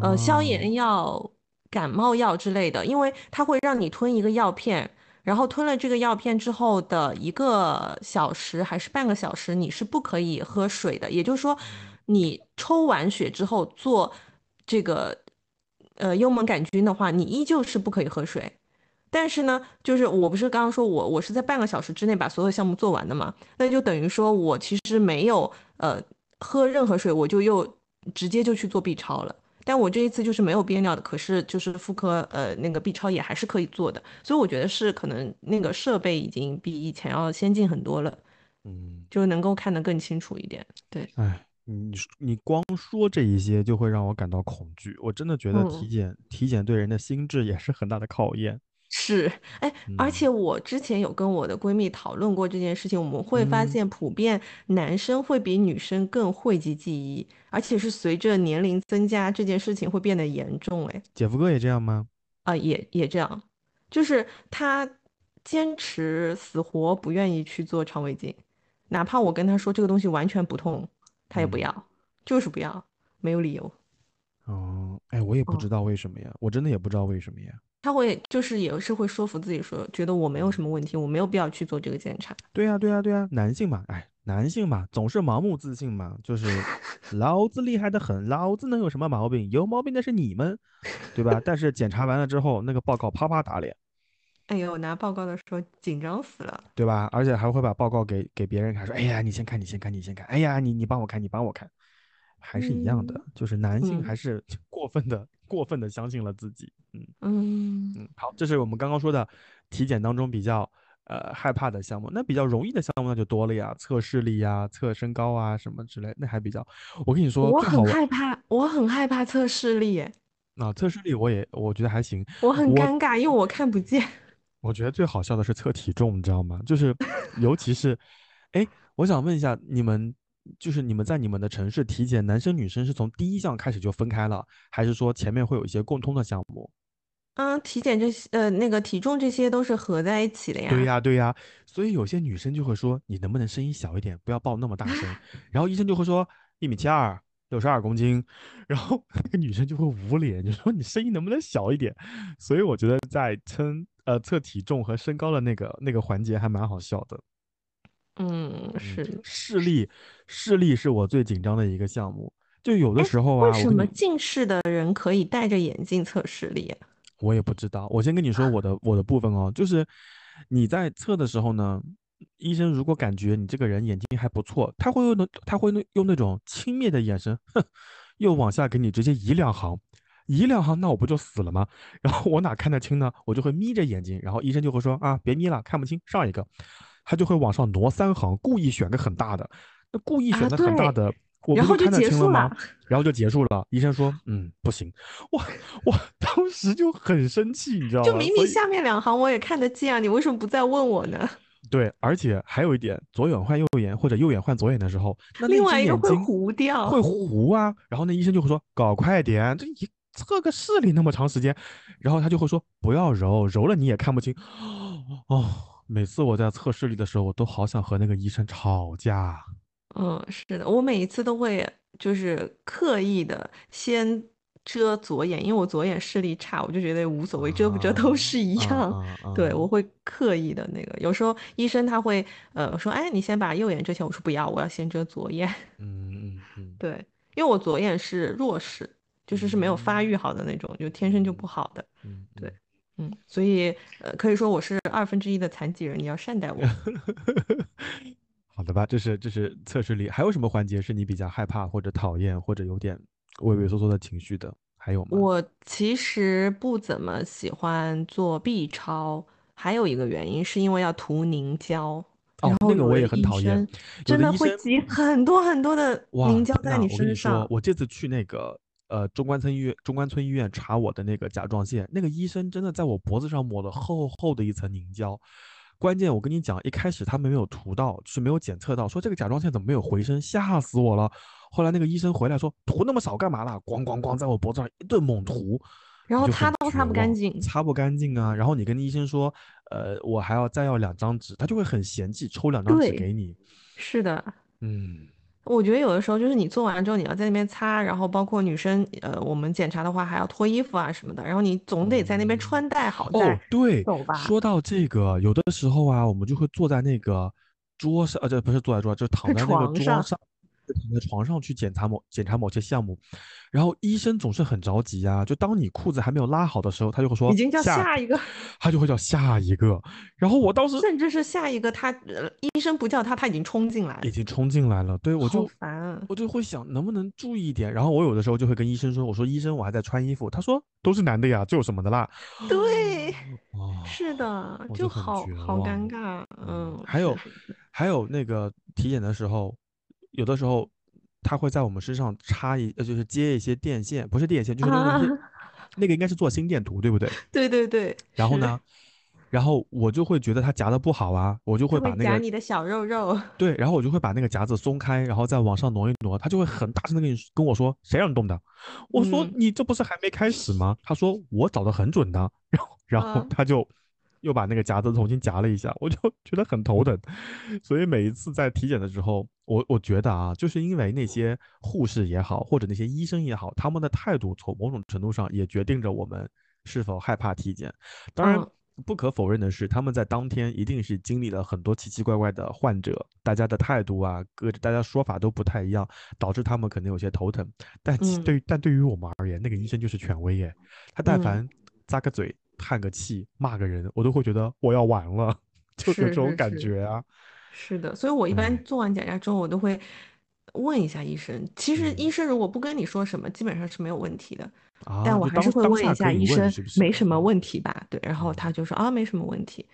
呃，消炎药、感冒药之类的，因为它会让你吞一个药片。然后吞了这个药片之后的一个小时还是半个小时，你是不可以喝水的。也就是说，你抽完血之后做这个呃幽门杆菌的话，你依旧是不可以喝水。但是呢，就是我不是刚刚说我我是在半个小时之内把所有项目做完的嘛？那就等于说我其实没有呃喝任何水，我就又直接就去做 B 超了。但我这一次就是没有憋尿的，可是就是妇科呃那个 B 超也还是可以做的，所以我觉得是可能那个设备已经比以前要先进很多了，嗯，就能够看得更清楚一点。对，哎，你你光说这一些就会让我感到恐惧，我真的觉得体检体检对人的心智也是很大的考验。是，哎，而且我之前有跟我的闺蜜讨论过这件事情，我们会发现，普遍男生会比女生更讳疾忌医，而且是随着年龄增加，这件事情会变得严重。哎，姐夫哥也这样吗？啊，也也这样，就是他坚持死活不愿意去做肠胃镜，哪怕我跟他说这个东西完全不痛，他也不要，就是不要，没有理由。哦，哎，我也不知道为什么呀，我真的也不知道为什么呀。他会就是也是会说服自己说，觉得我没有什么问题，我没有必要去做这个检查。对呀，对呀，对呀，男性嘛，哎，男性嘛，总是盲目自信嘛，就是 老子厉害的很，老子能有什么毛病？有毛病的是你们，对吧？但是检查完了之后，那个报告啪啪打脸。哎呦，拿报告的时候紧张死了，对吧？而且还会把报告给给别人看，说，哎呀，你先看，你先看，你先看，哎呀，你你帮我看，你帮我看，还是一样的，就是男性还是 过分的。过分的相信了自己，嗯嗯嗯，好，这是我们刚刚说的体检当中比较呃害怕的项目。那比较容易的项目那就多了呀，测视力呀，测身高啊什么之类，那还比较。我跟你说，我很害怕，我很害怕测视力。啊，测视力我也我觉得还行。我很尴尬，因为我看不见。我觉得最好笑的是测体重，你知道吗？就是尤其是，哎，我想问一下你们。就是你们在你们的城市体检，男生女生是从第一项开始就分开了，还是说前面会有一些共通的项目？嗯，体检这些呃那个体重这些都是合在一起的呀。对呀对呀，所以有些女生就会说你能不能声音小一点，不要报那么大声。然后医生就会说一米七二，六十二公斤，然后那个女生就会捂脸，就说你声音能不能小一点？所以我觉得在称呃测体重和身高的那个那个环节还蛮好笑的。嗯，是视力，视力是我最紧张的一个项目。就有的时候啊，为什么近视的人可以戴着眼镜测视力？我也不知道。我先跟你说我的 我的部分哦，就是你在测的时候呢，医生如果感觉你这个人眼睛还不错，他会用那他会用那种轻蔑的眼神，哼，又往下给你直接移两行，移两行，那我不就死了吗？然后我哪看得清呢？我就会眯着眼睛，然后医生就会说啊，别眯了，看不清，上一个。他就会往上挪三行，故意选个很大的，那故意选的很大的，我不就看得清了吗？然后就结束了。医生说，嗯，不行。我我当时就很生气，你知道吗？就明明下面两行我也看得见啊，你为什么不再问我呢？对，而且还有一点，左眼换右眼或者右眼换左眼的时候，那另外一个会糊掉，会糊啊。然后那医生就会说，搞快点，这一测个视力那么长时间，然后他就会说，不要揉，揉了你也看不清。哦。每次我在测视力的时候，我都好想和那个医生吵架。嗯，是的，我每一次都会就是刻意的先遮左眼，因为我左眼视力差，我就觉得无所谓，遮不遮都是一样。啊啊对，啊我会刻意的那个，有时候医生他会呃说，哎，你先把右眼遮起来，我说不要，我要先遮左眼。嗯嗯嗯，对，因为我左眼是弱视，就是是没有发育好的那种，就天生就不好的。嗯，对嗯，所以呃，可以说我是二分之一的残疾人，你要善待我。好的吧，这是这是测试力，还有什么环节是你比较害怕或者讨厌或者有点畏畏缩缩的情绪的？还有吗？我其实不怎么喜欢做 B 超，还有一个原因是因为要涂凝胶，哦然，后那个我也很讨厌真的会挤很多很多的，凝胶在你身我跟你说上，，我这次去那个呃中关村医院，中关村医院查我的那个甲状腺，那个医生真的在我脖子上抹了厚厚的一层凝胶。关键我跟你讲，一开始他们没有涂到，是没有检测到，说这个甲状腺怎么没有回声，吓死我了。后来那个医生回来说，涂那么少干嘛啦？咣咣咣，在我脖子上一顿猛涂，然后擦都擦不干净。擦不干净啊。然后你跟医生说，呃，我还要再要两张纸，他就会很嫌弃，抽两张纸给你。是的，嗯，我觉得有的时候就是你做完之后，你要在那边擦，然后包括女生，呃，我们检查的话还要脱衣服啊什么的，然后你总得在那边穿戴好哦，对走吧。说到这个，有的时候啊，我们就会坐在那个桌上，呃，这不是坐在桌上，就躺在那个桌上，在床上去检查某检查某些项目，然后医生总是很着急呀、就当你裤子还没有拉好的时候，他就会说已经叫下一个，他就会叫下一个，然后我当时甚至是下一个他，呃，医生不叫他，他已经冲进来了已，经冲进来了，对我就烦啊。我就会想能不能注意一点，然后我有的时候就会跟医生说，我说医生我还在穿衣服，他说都是男的呀，这有什么的啦？对，哦，是的，我就就好好尴尬。嗯，还有还有那个体检的时候，有的时候他会在我们身上插一，呃，就是接一些电线，不是电线，就是那个、啊，那个应该是做心电图，对不对？对对对，然后呢，然后我就会觉得他夹的不好啊，我就会把那个夹你的小肉肉。对，然后我就会把那个夹子松开，然后再往上挪一挪，他就会很大声的跟你跟我说谁让你动的？我说嗯你这不是还没开始吗？他说我找的很准的，然后然后啊他就又把那个夹子重新夹了一下，我就觉得很头疼。所以每一次在体检的时候，我我觉得啊，就是因为那些护士也好，或者那些医生也好，他们的态度从某种程度上也决定着我们是否害怕体检。当然嗯，不可否认的是，他们在当天一定是经历了很多奇奇怪怪的患者，大家的态度啊，各大家说法都不太一样，导致他们可能有些头疼。但对于但对于我们而言，那个医生就是权威耶，他但嗯凡咂个嘴、叹个气、骂个人，我都会觉得我要完了，就是有这种感觉啊。是的，所以我一般哎做完检查之后，我都会问一下医生。其实嗯医生如果不跟你说什么，基本上是没有问题的。啊，但我还是会问一下医生是是没什么嗯问题吧？对，然后他就说啊没什么问题，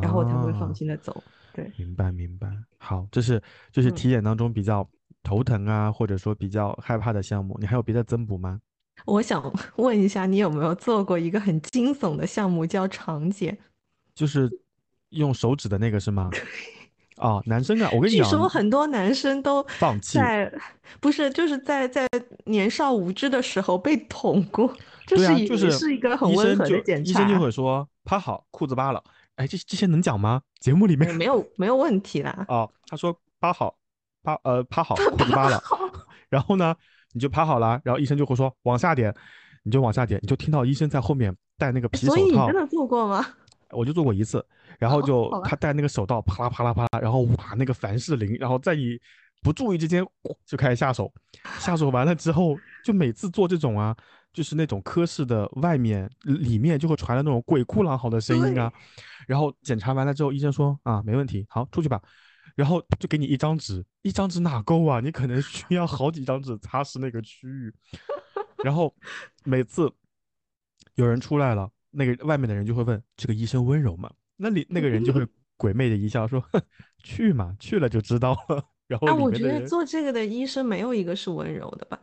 然后我才会放啊心的走。对，明白明白，好，这是这是嗯体检当中比较头疼啊，或者说比较害怕的项目，你还有别的增补吗？我想 问一下，你有没有做过一个很惊悚的项目叫肠检？就是用手指的那个是吗？哦，男生啊，我跟你讲据讲，说很多男生都放弃在，不是就是在在年少无知的时候被捅过，就是啊，就是是一个很温和的检查医生就，会说趴好，裤子扒了，哎，这这些能讲吗？节目里面呃没有没有问题啦。哦，他说扒好，扒呃趴好，裤子扒了，然后呢你就趴好了，然后医生就会说往下点，你就往下点，你就听到医生在后面戴那个皮手套所以你真，的做过吗？我就做过一次，然后哦就他戴那个手套啪啦啪啦啪啦，然后哇那个凡士林，然后在你不注意之间就开始下手，下手完了之后，就每次做这种啊，就是那种科室的外面里面就会传来那种鬼哭狼嚎的声音啊，然后检查完了之后，医生说啊没问题，好出去吧。然后就给你一张纸，一张纸哪够啊？你可能需要好几张纸擦拭那个区域。然后每次有人出来了，那个外面的人就会问这个医生温柔吗？那里那个人就会 鬼魅的一笑说：“哼去嘛，去了就知道了。”然后我觉得做这个的医生没有一个是温柔的吧？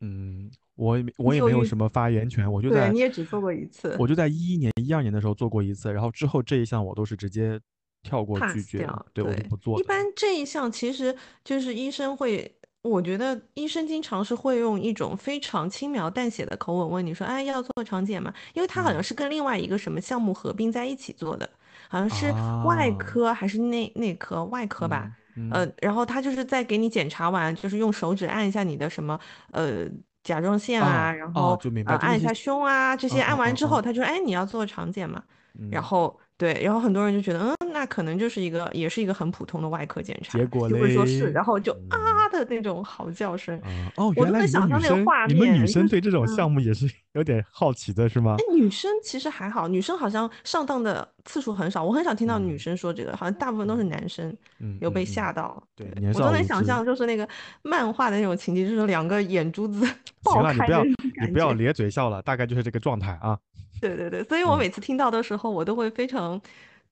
嗯，我也没我也没有什么发言权，我就对，在你也只做过一次我就在一一年、一二年的时候做过一次，然后之后这一项我都是直接跳过拒绝，掉。对我就不做一。般这一项其实就是医生会我觉得医生经常是会用一种非常轻描淡写的口吻问你说，哎，要做肠检吗？因为他好像嗯是跟另外一个什么项目合并在一起做的，好像是外啊，科还是内内科，外科吧。嗯呃，嗯然后他就是在给你检查完，就是用手指按一下你的什么呃甲状腺啊，然后按一下胸啊，这嗯些按完之后，他就说，哎，你要做肠检吗？然嗯，后对，然后很多人就觉得，嗯，那可能就是一个，也是一个很普通的外科检查，结果就会说是，然后就嗯。啊的那种嚎叫声，啊，哦，我都能原来想象那个，画面，你们女生对这种嗯。项目也是有点好奇的，是吗？哎，女生其实还好，女生好像上当的次数很少，我很少听到女嗯生说这个，好像大部分都是嗯男生嗯有被吓到。对，对，我都能。想象，就是那个漫画的那种情节，就是两个眼珠子 行了，你不要爆开的那种你不要。咧嘴笑了，大概就是这个状态啊。对对对，所以我嗯每次听到的时候，我都会非常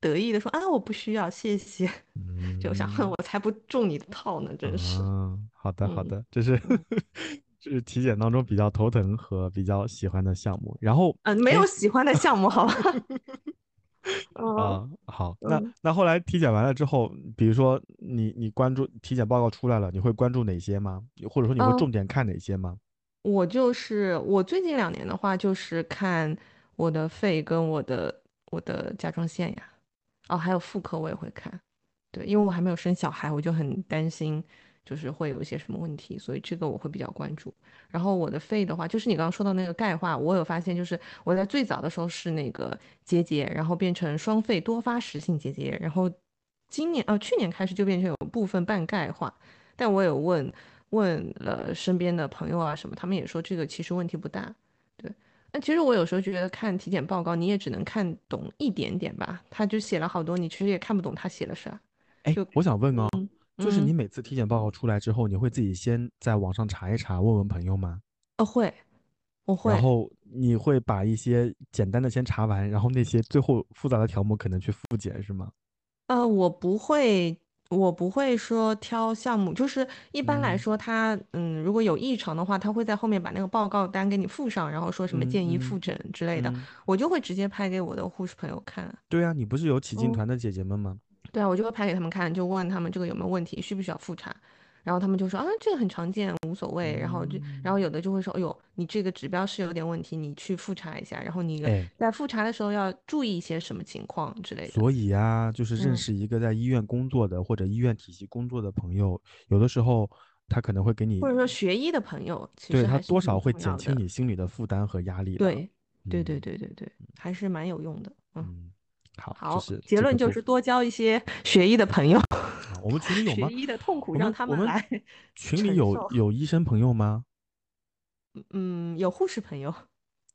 得意的说啊，我不需要，谢谢。就想，我才不中你的套呢，真是。嗯，好的好嗯的，这是嗯 这是体检当中比较头疼和比较喜欢的项目。然后，嗯，没哎有喜欢的项目，好吧？嗯啊，好，那嗯。那后来体检完了之后，比如说你你关注体检报告出来了，你会关注哪些吗？或者说你会嗯，重点看哪些吗？我就是我最近两年的话，就是看我的肺跟我的我的甲状腺呀，哦，还有妇科我也会看，对，因为我还没有生小孩，我就很担心，就是会有一些什么问题，所以这个我会比较关注。然后我的肺的话，就是你刚刚说到那个钙化，我有发现，就是我在最早的时候是那个结节，然后变成双肺多发实性结节，然后今年呃去年开始就变成有部分半钙化，但我有问问了身边的朋友啊什么，他们也说这个其实问题不大。其实我有时候觉得看体检报告，你也只能看懂一点点吧，他就写了好多，你其实也看不懂他写了啥。哎，就我想问哦，嗯就是你嗯，每次体检报告出来之后，你会自己先在网上查一查，问问朋友吗？哦会，我会。然后你会把一些简单的先查完，然后那些最后复杂的条目可能去复检，是吗？呃，我不会，我不会说挑项目，就是一般来嗯说他，嗯，如果有异常的话，他会在后面把那个报告单给你附上，然后说什么建议复诊之类的，嗯，我就会直接拍给我的护士朋友看。对啊，你不是有起进嗯。团的姐姐们吗？对啊，我就会拍给他们看，就问他们这个有没有问题，需不需要复查，然后他们就说啊，这个很常见，无所谓。然后就，然嗯，后有的就会说，哎呦，你这个指标是有点问题，你去复查一下，然后你哎，在复查的时候要注意一些什么情况之类的。所以啊，就是认嗯，识一个在医院工作的或者医院体系工作的朋友，有的时候他可能会给你，或者说学医的朋友，其对，实他多少会。减轻你心里的负担和压力的。对，对对嗯对对对，还是蛮有用的。嗯，嗯，好，这好，是结。论就是多交一些 学医的朋友，啊，我们群里有吗？学医的痛苦我让他们来 群里。有有医生朋友吗？嗯，有护士朋友。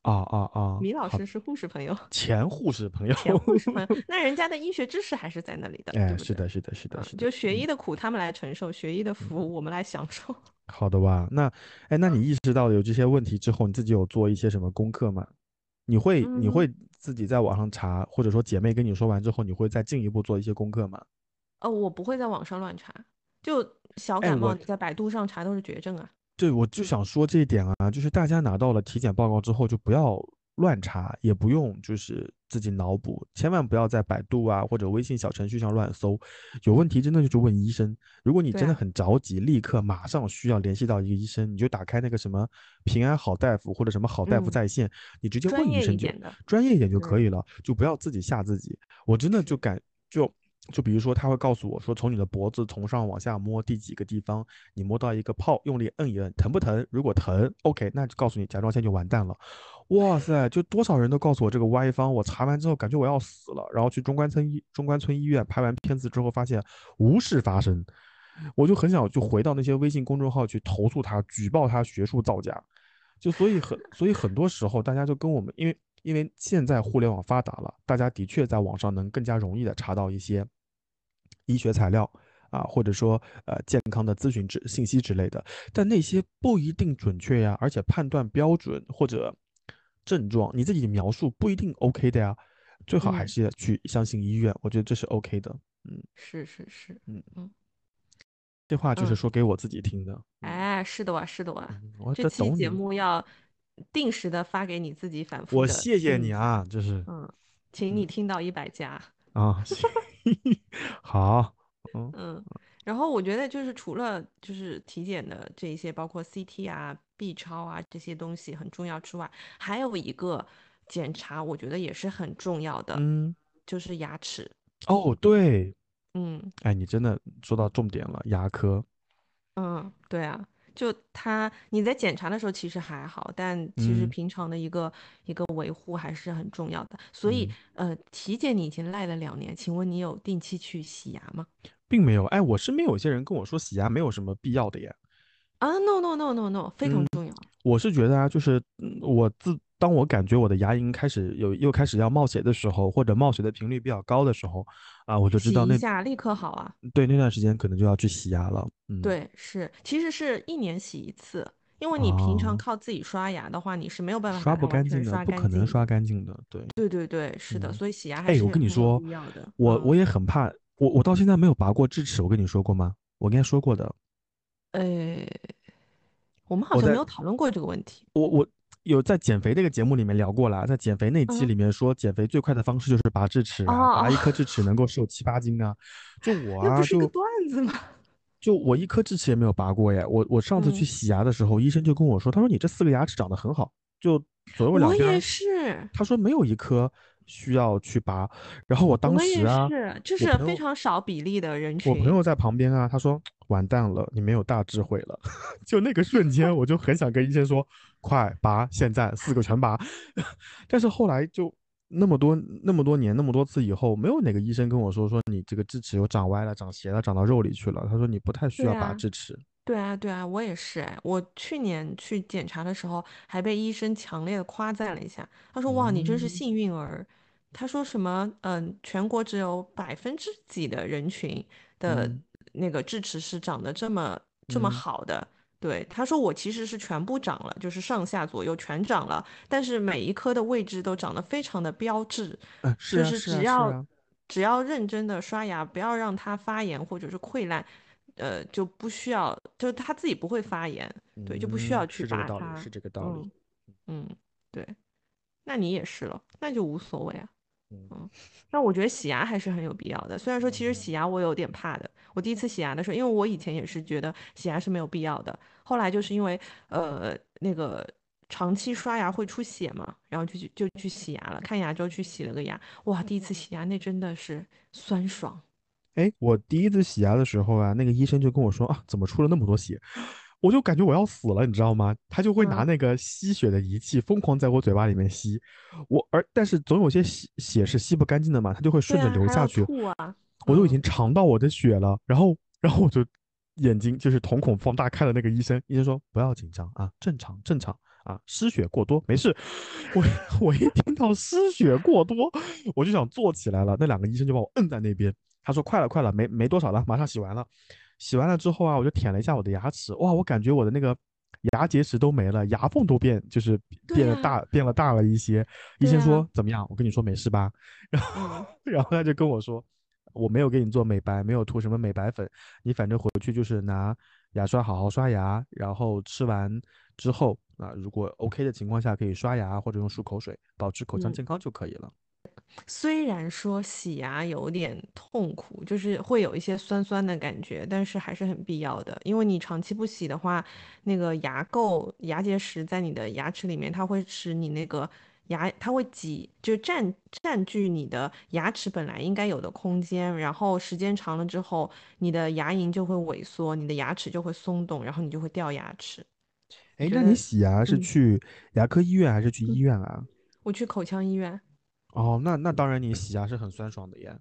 啊啊啊，米老师是护士朋友，前护士朋友。前护士朋友，那人家的医学知识还是在那里的，对哎？是的，是的，是的，嗯，是的。就学医嗯的苦他们来承受，学医的嗯，福我们来享受。好的吧？那，哎，那你意识到有这些问题之后，你自己有做一些什么功课吗？你会你嗯，会自己在网上查，或者说姐妹跟你说完之后，你会再进一步做一些功课吗？哦，我不会在网上乱查，就小哎，感冒，我你在百度上查都是绝症啊。对，我就想说这一点啊，就是大家拿到了体检报告之后，就不要乱查，也不用就是自己脑补，千万不要在百度啊或者微信小程序上乱搜，有问题真的就去问医生。如果你真的很着急，立刻马上需要联系到一个医生，你就打开那个什么平安好大夫或者什么好大夫嗯，在线，你直接问医生就专业一点就，可以了，就不要自己吓自己。我真的，就感就就比如说，他会告诉我说，从你的脖子从上往下摸第几个地方，你摸到一个泡，用力摁一摁，疼不疼？如果疼，OK，那就告诉你甲状腺就完蛋了。哇塞，就多少人都告诉我这个歪方，我查完之后感觉我要死了，然后去中关村医中关村医院拍完片子之后，发现无事发生，我就很想就回到那些微信公众号去投诉他，举报他学术造假。就所以很所以很多时候大家就跟我们，因为因为现在互联网发达了，大家的确在网上能更加容易的查到一些医学材料啊，或者说呃健康的咨询之信息之类的，但那些不一定准确呀，而且判断标准或者症状你自己描述不一定 OK 的呀，最好还嗯，是去相信医院，我觉得这是 OK 的。嗯是是是，嗯，嗯这话就是嗯，说给我自己听的。嗯哎，是的哇，是的哇，嗯，我这期节目要定时的发给你自己反复的我谢谢你啊，就是嗯，请嗯你听到一百家。啊，行 好，嗯嗯，然后我觉得就是除了就是体检的这一些，包括 CT 啊、B 超啊这些东西很重要之外，还有一个检查，我觉得也是很重要的，嗯，就是牙齿。哦，对，嗯哎，你真的说到重点了，牙科。嗯，对啊，就他你在检查的时候其实还好，但其实嗯平常的一个一个维护还是很重要的。所以嗯，呃，体检你已经赖了两年，请问你有定期去洗牙吗？并没有。哎，我身边有些人跟我说洗牙没有什么必要的耶。啊，no no no no no，非常嗯，重要。我是觉得啊，就是嗯我自当我感觉我的牙龈开始有又开始要冒血的时候，或者冒血的频率比较高的时候，啊，我就知道那下立刻好啊。对那段时间可能就要去洗牙了。嗯，对，是，其实是一年洗一次，因为你平常啊，靠自己刷牙的话，你是没有办法刷不干净的，不可能。刷干净的。对，对对对，是的，嗯，所以洗牙还哎，我跟你说。我我嗯，也很怕，我我到现在没有拔过智齿，我跟你说过吗？我应该说过的。呃，我们好像没有讨论过这个问题。我我有在减肥这个节目里面聊过了，在减肥那期嗯，里面说，减肥最快的方式就是拔智齿啊，哦，拔一颗智齿能够瘦七八斤啊。就我啊，那不是个就段子吗？就我一颗智齿也没有拔过耶。我我上次去嗯，洗牙的时候，医生就跟我说，他说你这四个牙齿长得很好，就左右两边我也是，他说没有一颗需要去拔。然后我当时啊，是，这是非常少比例的人群。我朋友在旁边啊，他说完蛋了，你没有大智慧了。就那个瞬间，我就很想跟医生说，快拔，现在四个全拔。但是后来就那么多那么多年那么多次以后，没有哪个医生跟我说说你这个智齿又长歪了、长斜了、长到肉里去了。他说你不太需要拔智齿。对啊，对啊，我也是哎，我去年去检查的时候，还被医生强烈的夸赞了一下。他说：“哇，你真是嗯幸运儿。”他说什么？嗯，全国只有百分之几的人群的嗯那个智齿是长得这么这么嗯好的。对，他说我其实是全部长了，就是上下左右全长了，但是每一颗的位置都长得非常的标志，嗯，是就是只要啊是啊，只要认真的刷牙，不要让它发炎或者是溃烂，呃，就不需要，就是它自己不会发炎，对，就不需嗯，要去是这个道理，拔它。是这个道理。嗯嗯，对，那你也是了，那就无所谓啊。嗯嗯，那我觉得洗牙还是很有必要的。虽然说其实嗯洗牙我有点怕的，我第一次洗牙的时候，因为我以前也是觉得洗牙是没有必要的，后来就是因为呃那个长期刷牙会出血嘛，然后就去就去洗牙了，看牙周去洗了个牙，哇，第一次洗牙那真的是酸爽。哎，我第一次洗牙的时候啊，那个医生就跟我说啊，怎么出了那么多血？我就感觉我要死了，你知道吗？他就会拿嗯，那个吸血的仪器疯狂在我嘴巴里面吸，我而但是总有些血血是吸不干净的嘛，他就会顺着流下去，我都已嗯，经尝到我的血了，然后然后我就眼睛就是瞳孔放大看了那个医生，医生说不要紧张啊，正常正常啊，失血过多没事。我 我一听到失血过多，我就想坐起来了，那两个医生就把我摁在那边，他说快了快了，没没多少了，马上洗完了。洗完了之后啊，我就舔了一下我的牙齿，哇，我感觉我的那个牙结石都没了，牙缝都变就是，变得大变了大了一些。医生说怎么样？我跟你说没事吧？然后嗯。然后他就跟我说，我没有给你做美白，没有涂什么美白粉，你反正回去就是拿牙刷好好刷牙，然后吃完之后啊，如果 OK 的情况下可以刷牙或者用漱口水，保持口腔嗯。健康就可以了。虽然说洗牙有点痛苦，就是会有一些酸酸的感觉，但是还是很必要的。因为你长期不洗的话，那个牙垢、牙结石在你的牙齿里面，它会使你那个牙，它会挤，就占占据你的牙齿本来应该有的空间，然后时间长了之后，你的牙龈就会萎缩，你的牙齿就会松动，然后你就会掉牙齿。我哎，那你，洗牙是嗯去牙科医院还是去医嗯，院啊？我去口腔医院。哦，那那当然，你洗牙是很酸爽的耶。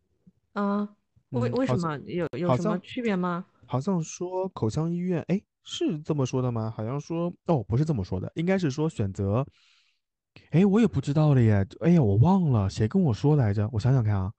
啊，为嗯，为什么有有什么区别吗？好像说口腔医院，哎，是这么说的吗？好像说哦，不是这么说的，应该是说选择，哎，我也不知道了耶。哎呀，我忘了谁跟我说来着？我想想看啊，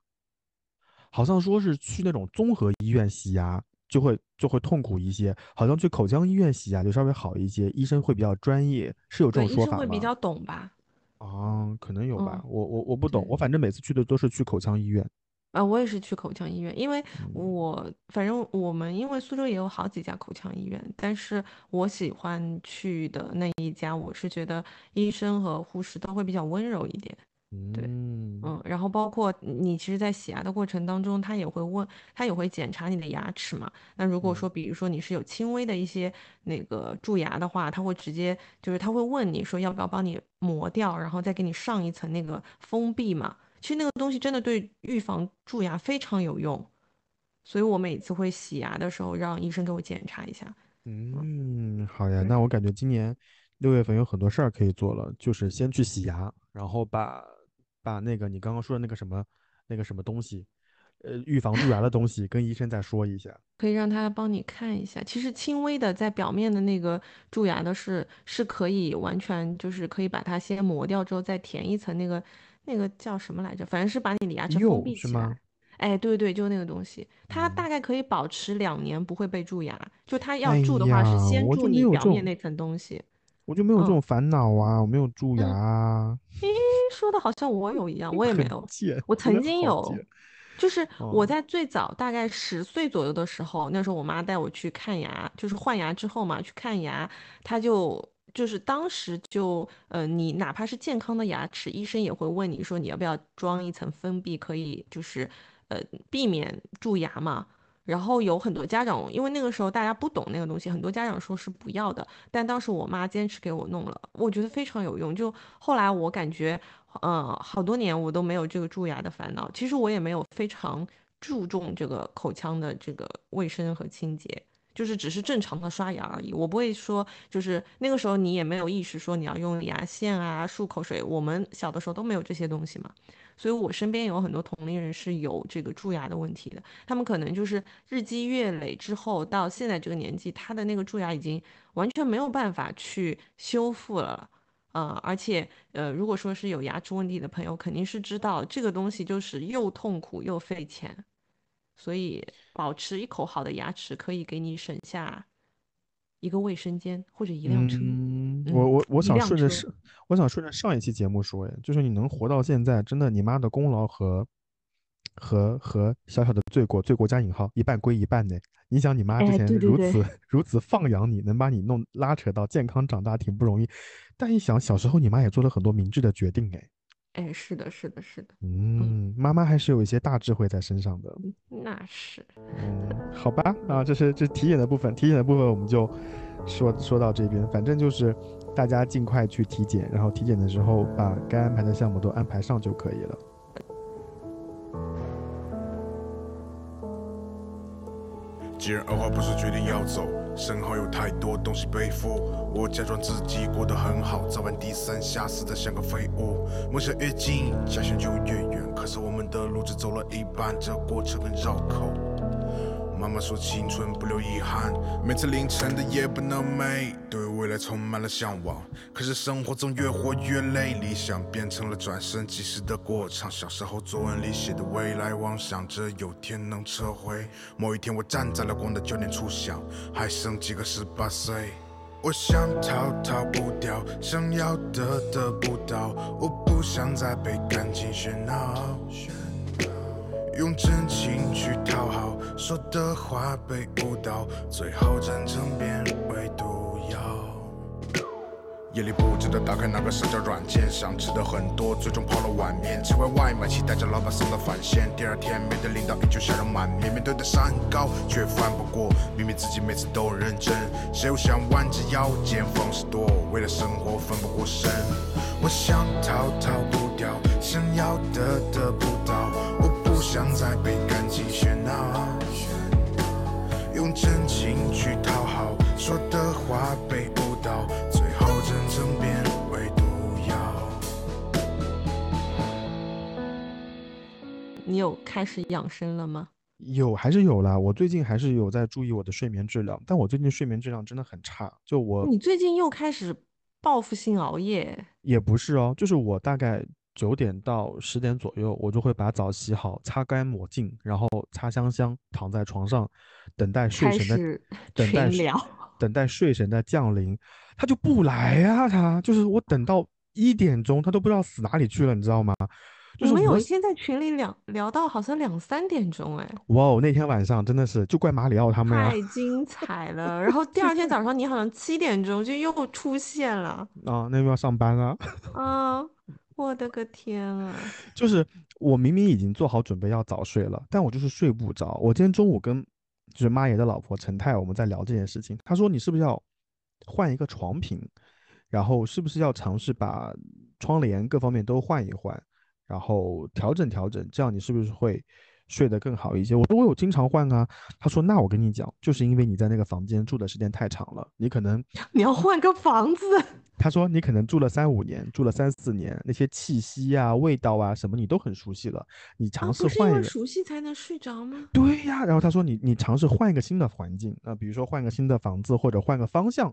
好像说是去那种综合医院洗牙就会就会痛苦一些，好像去口腔医院洗牙就稍微好一些，医生会比较专业，是有这，种说法吗？生会比较懂吧？啊，可能有吧，嗯，我我我不懂，对，我反正每次去的都是去口腔医院。啊，我也是去口腔医院，因为嗯。我反正我们因为苏州也有好几家口腔医院，但是我喜欢去的那一家，我是觉得医生和护士都会比较温柔一点。对。嗯嗯，然后包括你其实，在洗牙的过程当中，他也会问，他也会检查你的牙齿嘛。那如果嗯说，比如说你是有轻微的一些那个蛀牙的话，他会直接就是他会问你说要不要帮你磨掉，然后再给你上一层那个封闭嘛。其实那个东西真的对预防蛀牙非常有用，所以我每次会洗牙的时候让医生给我检查一下。嗯，嗯，好呀，对。那我感觉今年六月份有很多事儿可以做了，就是先去洗牙，然后把把那个你刚刚说的那个什么那个什么东西，呃，预防蛀牙的东西跟医生再说一下。可以让他帮你看一下，其实轻微的在表面的那个蛀牙的是是可以完全就是可以把它先磨掉之后再填一层那个那个叫什么来着？反正是把你的牙齿封闭起来。是吗？哎，对对，就那个东西，它嗯，大概可以保持两年不会被蛀牙。就它要哎蛀的话是，先蛀你表面那层东西。我就没有这嗯种烦恼啊，我没有蛀牙 说的好像我有一样，我也没有。我曾经有，就是我哦，在最早大概十岁左右的时候，那时候我妈带我去看牙，就是换牙之后嘛，去看牙，她就就是当时就呃，你哪怕是健康的牙齿，医生也会问你说你要不要装一层封闭，可以就是呃避免蛀牙嘛。然后有很多家长，因为那个时候大家不懂那个东西，很多家长说是不要的。但当时我妈坚持给我弄了，我觉得非常有用。就后来我感觉，呃，好多年我都没有这个蛀牙的烦恼。其实我也没有非常注重这个口腔的这个卫生和清洁，就是只是正常的刷牙而已。我不会说，就是那个时候你也没有意识说你要用牙线啊、漱口水，我们小的时候都没有这些东西嘛。所以我身边有很多同龄人是有这个蛀牙的问题的。他们可能就是日积月累之后，到现在这个年纪，他的那个蛀牙已经完全没有办法去修复了。呃，而且呃，如果说是有牙齿问题的朋友，肯定是知道这个东西就是又痛苦又费钱，所以保持一口好的牙齿可以给你省下一个卫生间或者一辆车。嗯，我嗯，我我想。顺着上，我想顺着上一期节目说，哎，就是你能活到现在，真的你妈的功劳和和和小小的罪过，罪过加引号，一半归一半呢。你想你妈之哎，前如此 如此放养你，能把你弄拉扯到健康长大，挺不容易。但一想小时候你妈也做了很多明智的决定，哎，哎，是的，是的，是的，嗯，嗯，妈妈还是有一些大智慧在身上的。那是。嗯，好吧，啊，这是这是体检的部分，体检的部分我们就说说到这边，反正就是大家尽快去体检，然后体检的时候把该安排的项目都安排上就可以了。既然二话不说决定要走，身后有太多东西背负。我假装自己过得很好，早晚低三下四的像个废物。梦想越近，家乡就越远，可是我们的路只走了一半，这过程很绕口。妈妈说青春不留遗憾，每次凌晨的夜不能寐，对未来充满了向往。可是生活总越活越累，理想变成了转身即逝的过场。小时候作文里写的未来妄想着有天能撤回。某一天我站在了光的九点初想，还剩几个十八岁。我想逃逃不掉，想要得得不到，我不想再被感情喧闹。用真情去讨好，说的话被误导，最后真诚变为毒。夜里不知道打开哪个社交软件，想吃的很多，最终泡了碗面，吃完外卖，期待着老板送的返现。第二天，面对领导依旧笑容满面，面对的山高，却翻不过。明明自己每次都很认真，谁又想弯着腰见风使舵？为了生活奋不顾身，我想逃逃不掉，想要的得不到，我不想再被感情喧闹。用真情去讨好，说的话被误导，你有开始养生了吗？有还是有啦，我最近还是有在注意我的睡眠质量，但我最近睡眠质量真的很差，就我你最近又开始报复性熬夜，也不是哦，就是我大概九点到十点左右，我就会把澡洗好，擦干抹净，然后擦香香，躺在床上，等待睡神的，等待。等待睡神的降临，他就不来呀、他就是我等到一点钟，他都不知道死哪里去了，你知道吗？就我们有一天在群里两聊到好像两三点钟，哎，哇哦，那天晚上真的是就怪马里奥他们呀太精彩了。然后第二天早上你好像七点钟就又出现了，啊，那边要上班了，啊，我的个天啊！就是我明明已经做好准备要早睡了，但我就是睡不着。我今天中午跟就是妈爷的老婆陈太我们在聊这件事情，她说你是不是要换一个床品，然后是不是要尝试把窗帘各方面都换一换，然后调整调整，这样你是不是会睡得更好一些？我说我有经常换啊。他说那我跟你讲，就是因为你在那个房间住的时间太长了，你可能 你要换个房子。他说：“你可能住了三五年，住了三四年，那些气息啊、味道啊什么，你都很熟悉了。你尝试换一个，熟悉才能睡着吗？对呀。然后他说：你你尝试换一个新的环境，那比如说换个新的房子或者换个方向，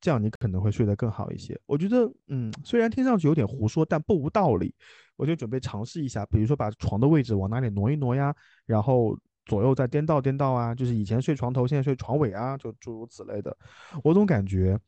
这样你可能会睡得更好一些。我觉得，嗯，虽然听上去有点胡说，但不无道理。我就准备尝试一下，比如说把床的位置往哪里挪一挪呀，然后左右再颠倒颠倒啊，就是以前睡床头，现在睡床尾啊，就诸如此类的。我总感觉。”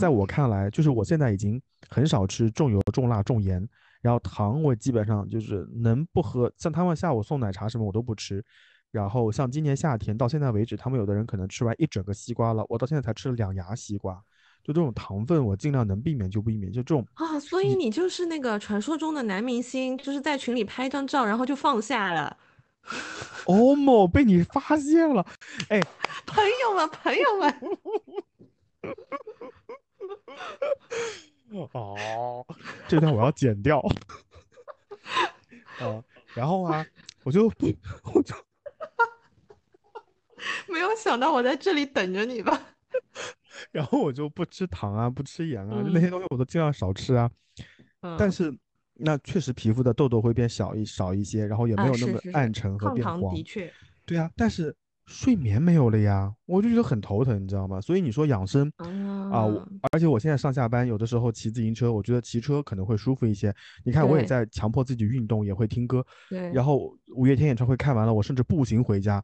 在我看来，就是我现在已经很少吃重油、重辣、重盐，然后糖我基本上就是能不喝，像他们下午送奶茶什么我都不吃。然后像今年夏天到现在为止，他们有的人可能吃完一整个西瓜了，我到现在才吃了两牙西瓜。就这种糖分，我尽量能避免就避免。就这种啊，所以你就是那个传说中的男明星，就是在群里拍张照，然后就放下了。哦莫，被你发现了，哎，朋友们，朋友们。哦，这段我要剪掉。啊，然后啊，我就我就没有想到我在这里等着你吧。然后我就不吃糖啊，不吃盐啊，就那些东西我都尽量少吃啊。但是那确实皮肤的痘痘会变小一少一些，然后也没有那么暗沉和变黄。的确。对啊，但是。睡眠没有了呀，我就觉得很头疼，你知道吗？所以你说养生啊，而且我现在上下班有的时候骑自行车，我觉得骑车可能会舒服一些。你看我也在强迫自己运动，也会听歌。对。然后五月天演唱会看完了，我甚至步行回家。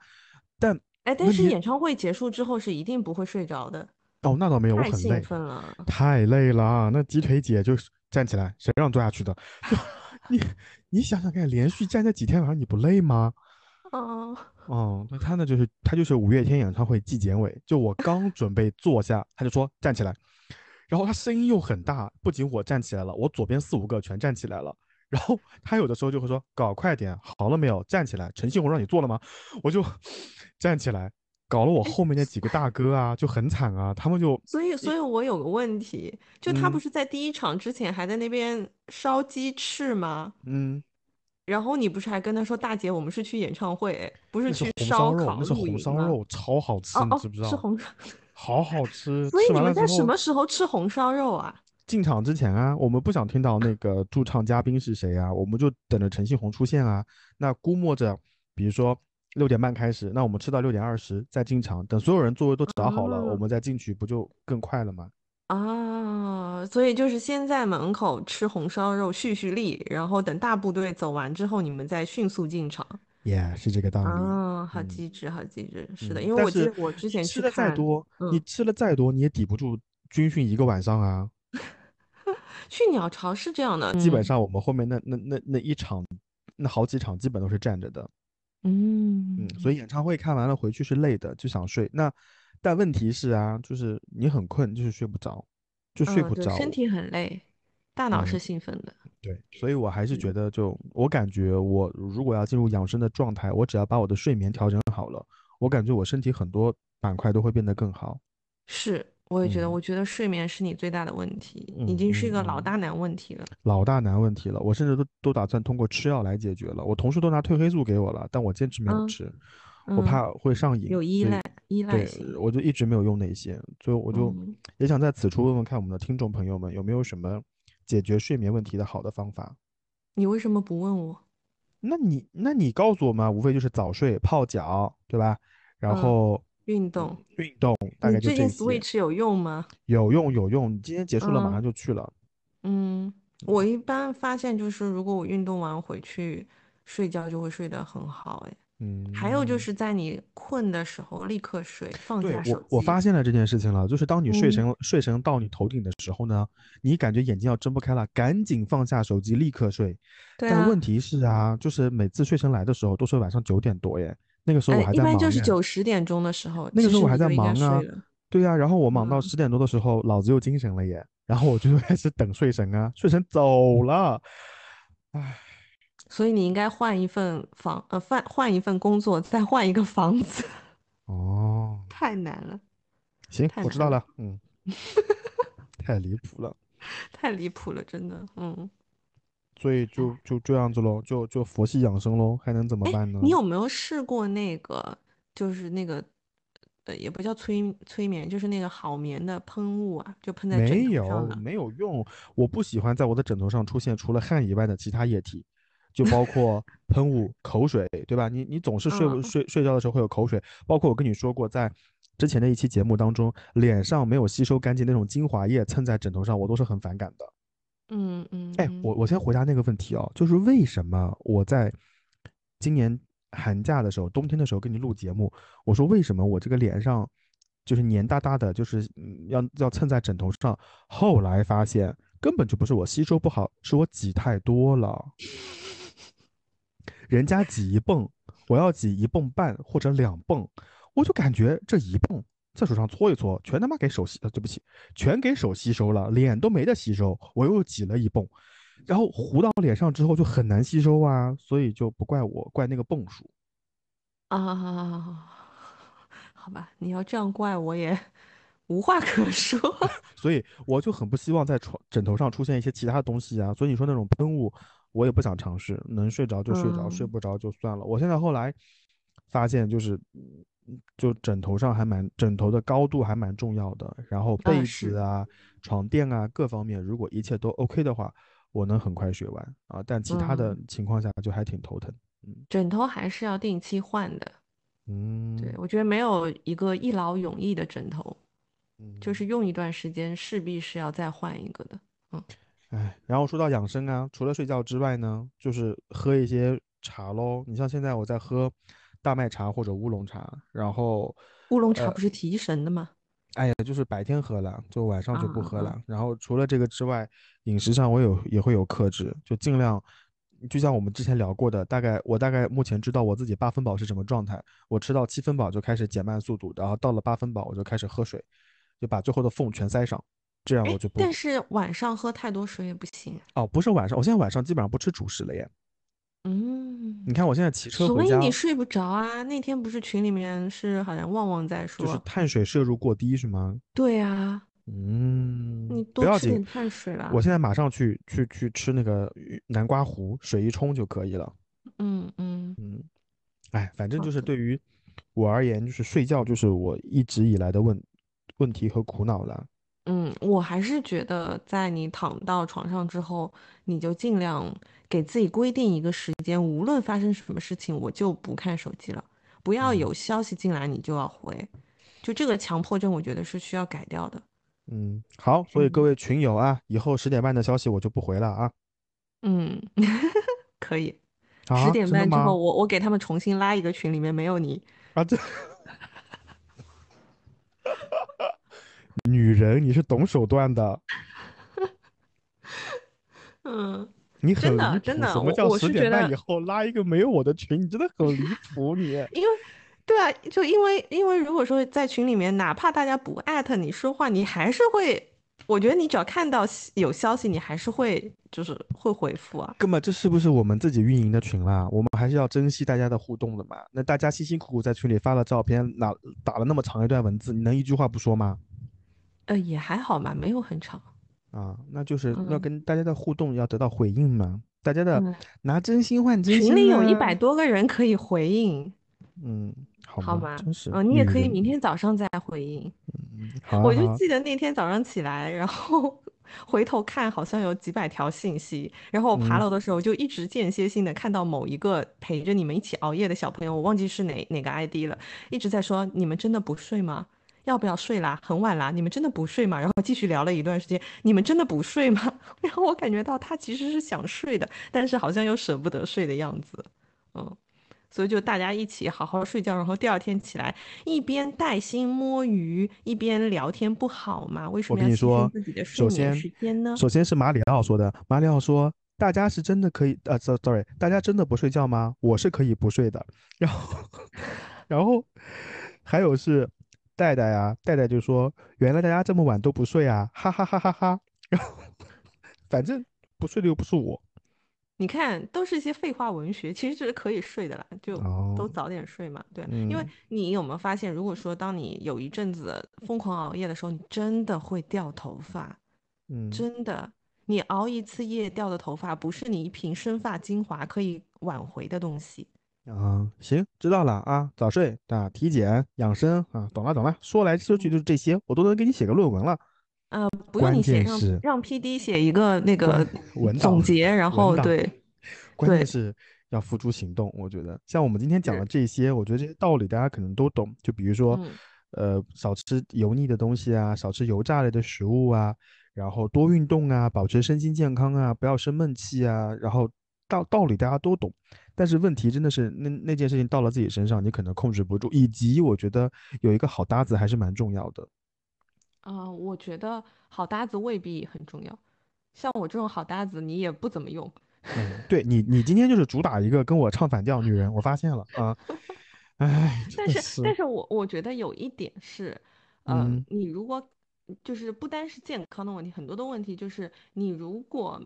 但哎，但是演唱会结束之后是一定不会睡着的。哦，那倒没有，我很累。太了。太累了，那鸡腿姐就站起来，谁让坐下去的？你你想想看，连续站那几天晚上，你不累吗？哦。哦，那他呢？就是他就是五月天演唱会纪检委，就我刚准备坐下，他就说站起来，然后他声音又很大，不仅我站起来了，我左边四五个全站起来了。然后他有的时候就会说搞快点，好了没有？站起来，陈信宏让你坐了吗？我就 站起来，搞了我后面那几个大哥啊就很惨啊，他们就所以所以，我有个问题，就他不是在第一场之前还在那边烧鸡翅吗？嗯。然后你不是还跟他说大姐，我们是去演唱会，不是去烧烤那是红烧肉，超好吃，你知不知道？是红烧，好好吃。所以你们在什么时候吃红烧肉啊？进场之前啊，我们不想听到那个驻唱嘉宾是谁啊，我们就等着陈信宏出现啊。那估摸着，比如说六点半开始，那我们吃到六点二十再进场，等所有人座位都找好了，我们再进去，不就更快了吗？啊，所以就是先在门口吃红烧肉蓄蓄力，然后等大部队走完之后，你们再迅速进场。也是这个道理。啊，好机智，好机智。是的，因为我记得我之前吃的再多，你吃了再多，你也抵不住军训一个晚上啊。去鸟巢是这样的，基本上我们后面那那那那一场，那好几场基本都是站着的。嗯嗯，所以演唱会看完了回去是累的，就想睡。那。但问题是啊，就是你很困，就是睡不着，就睡不着，身体很累，大脑是兴奋的。对，所以我还是觉得，就我感觉，我如果要进入养生的状态，我只要把我的睡眠调整好了，我感觉我身体很多板块都会变得更好。是，我也觉得，我觉得睡眠是你最大的问题，已经是一个老大难问题了。老大难问题了，我甚至都都打算通过吃药来解决了。我同事都拿褪黑素给我了，但我坚持没有吃。我怕会上瘾，有依赖依赖性，我就一直没有用那些，所以我就也想在此处问问看我们的听众朋友们有没有什么解决睡眠问题的好的方法。你为什么不问我？那你那你告诉我嘛，无非就是早睡、泡脚，对吧？然后运动运动，大概就这些。最近 Switch 有用吗？有用有用，你今天结束了马上就去了。嗯，我一般发现就是如果我运动完回去睡觉就会睡得很好，哎。嗯，还有就是在你困的时候立刻睡，放下手机。我我发现了这件事情了，就是当你睡神睡神到你头顶的时候呢，你感觉眼睛要睁不开了，赶紧放下手机，立刻睡。对但问题是啊，就是每次睡神来的时候都是晚上九点多耶，那个时候我还在忙。一般就是九十点钟的时候，那个时候我还在忙啊。对呀，然后我忙到十点多的时候，老子又精神了耶，然后我就 开始等睡神啊，睡神走了。唉，所以你应该换一份房，呃，换换一份工作，再换一个房子，哦，太难了，行，我知道了，嗯，太离谱了，太离谱了，真的，嗯。所以就就这样子喽，就就佛系养生喽，还能怎么办呢？你有没有试过那个，就是那个，呃，也不叫催催眠，就是那个好眠的喷雾啊，就喷在枕没有，头上的。没有用。我不喜欢在我的枕头上出现除了汗以外的其他液体，就包括 喷雾、口水，对吧？你你总是睡不嗯睡睡觉的时候会有口水，包括我跟你说过，在之前的一期节目当中，脸上没有吸收干净那种精华液蹭在枕头上，我都是很反感的。嗯嗯哎，嗯我我先回答那个问题哦，就是为什么我在今年寒假的时候，冬天的时候跟你录节目，我说为什么我这个脸上就是黏哒哒的，就是嗯要要蹭在枕头上，后来发现根本就不是我吸收不好，是我挤太多了。人家挤一泵，我要挤一泵半或者两泵，我就感觉这一泵在手上搓一搓，全他妈给手吸，呃，对不起，全给手吸收了，脸都没得吸收，我又挤了一泵，然后糊到脸上之后就很难吸收啊，所以就不怪我，怪那个泵数。啊，好吧，你要这样怪我也无话可说。所以我就很不希望在床枕头上出现一些其他的东西啊。所以你说那种喷雾，我也不想尝试，能睡着就睡着，睡嗯不着就算了。我现在后来发现，就是嗯就枕头上还蛮枕头的高度还蛮重要的，然后被子啊、床垫啊各方面，如果一切都 OK 的话，我能很快学完啊。但其他的嗯情况下就还挺头疼。嗯枕头还是要定期换的。嗯，对，我觉得没有一个一劳永逸的枕头，嗯就是用一段时间势必是要再换一个的。嗯哎，然后说到养生啊，除了睡觉之外呢，就是喝一些茶喽。你像现在我在喝大麦茶或者乌龙茶，然后乌龙茶呃不是提神的吗？哎呀，就是白天喝了，就晚上就不喝啊了。然后除了这个之外，饮食上我有也会有克制，就尽量，就像我们之前聊过的，大概我大概目前知道我自己八分饱是什么状态，我吃到七分饱就开始减慢速度，然后到了八分饱我就开始喝水，就把最后的缝全塞上，这样哎我就，不但是晚上喝太多水也不行。哦，不是晚上，我现在晚上基本上不吃主食了耶。嗯，你看我现在骑车回家，所以你睡不着啊？那天不是群里面是好像旺旺在说就是说，碳水摄入过低是吗？对啊，嗯，你多吃点，碳水啦。我现在马上去去去吃那个南瓜糊，水一冲就可以了。嗯嗯嗯，哎，反正就是的对于我而言，就是睡觉就是我一直以来的问问题和苦恼了。嗯，我还是觉得在你躺到床上之后，你就尽量给自己规定一个时间，无论发生什么事情，我就不看手机了，不要嗯有消息进来你就要回，就这个强迫症，我觉得是需要改掉的。嗯，好，所以各嗯位群友啊，以后十点半的消息我就不回了啊。嗯，可以。啊，十点半之后，吗？我我给他们重新拉一个群，里面没有你。啊，这女人你是懂手段的，嗯，你很离谱。的真的，什么叫十点半以后拉一个没有我的群？你真的很离谱，你。因为，对啊，就因为因为如果说在群里面，哪怕大家不艾特你说话，你还是会，我觉得你只要看到有消息，你还是会就是会回复啊。哥们这是不是我们自己运营的群啦？我们还是要珍惜大家的互动的嘛。那大家辛辛苦苦在群里发了照片，哪打了那么长一段文字，你能一句话不说吗？呃，也还好嘛，没有很长。啊，那就是要嗯跟大家的互动要得到回应嘛。大家的嗯，拿真心换真心群里有一啊百多个人可以回应，嗯，好好吗？真是嗯，你也可以明天早上再回应。嗯，好啊我就记得那天早上起来，然后 回头看，好像有几百条信息。然后我爬嗯楼的时候，就一直间歇性的看到某一个陪着你们一起熬夜的小朋友，我忘记是哪哪个 ID 了，一直在说：“你们真的不睡吗？要不要睡啦？很晚啦，你们真的不睡吗？”然后继续聊了一段时间，你们真的不睡吗？然后我感觉到他其实是想睡的，但是好像又舍不得睡的样子，嗯。所以就大家一起好好睡觉，然后第二天起来一边带薪摸鱼一边聊天，不好吗？为什么要牺牲跟你说自己的，睡首眠先时间呢？首先是马里奥说的，马里奥说大家是真的可以，呃，so-，sorry，大家真的不睡觉吗？我是可以不睡的。然后，然后还有是戴戴啊，戴戴就说原来大家这么晚都不睡啊，哈哈哈哈哈。然后反正不睡的又不是我，你看，都是一些废话文学，其实这是可以睡的啦，就哦都早点睡嘛。对，因为嗯你有没有发现，如果说当你有一阵子疯狂熬夜的时候，你真的会掉头发，嗯，真的。你熬一次夜掉的头发，不是你一瓶生发精华可以挽回的东西。啊，行，知道了啊，早睡啊，体检养生啊，懂了懂了，说来说去就是这些，我都能给你写个论文了。呃，不用你写，让让 PD 写一个那个总结，然后对，关键对是要付诸行动。我觉得，像我们今天讲的这些，我觉得这些道理大家可能都懂。就比如说，嗯呃，少吃油腻的东西啊，少吃油炸类的食物啊，然后多运动啊，保持身心健康啊，不要生闷气啊，然后道道理大家都懂。但是问题真的是那那件事情到了自己身上，你可能控制不住，以及我觉得有一个好搭子还是蛮重要的。啊、我觉得好搭子未必很重要。像我这种好搭子，你也不怎么用。嗯，对你，你今天就是主打一个跟我唱反调女人，我发现了啊。哎，真但是，但是我我觉得有一点是，嗯、嗯你如果就是不单是健康的问题，很多的问题就是你如果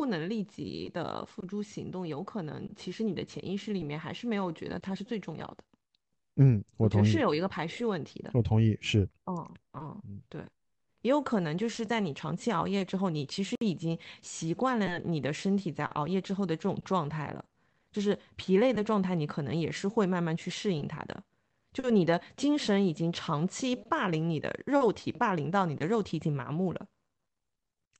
不能立即的付诸行动，有可能其实你的潜意识里面还是没有觉得它是最重要的。嗯，我同意是，有一个排序问题的。我同意，是，嗯嗯嗯，对，也有可能就是在你长期熬夜之后，你其实已经习惯了你的身体在熬夜之后的这种状态了，就是疲累的状态，你可能也是会慢慢去适应它的。就你的精神已经长期霸凌你的肉体，霸凌到你的肉体已经麻木了。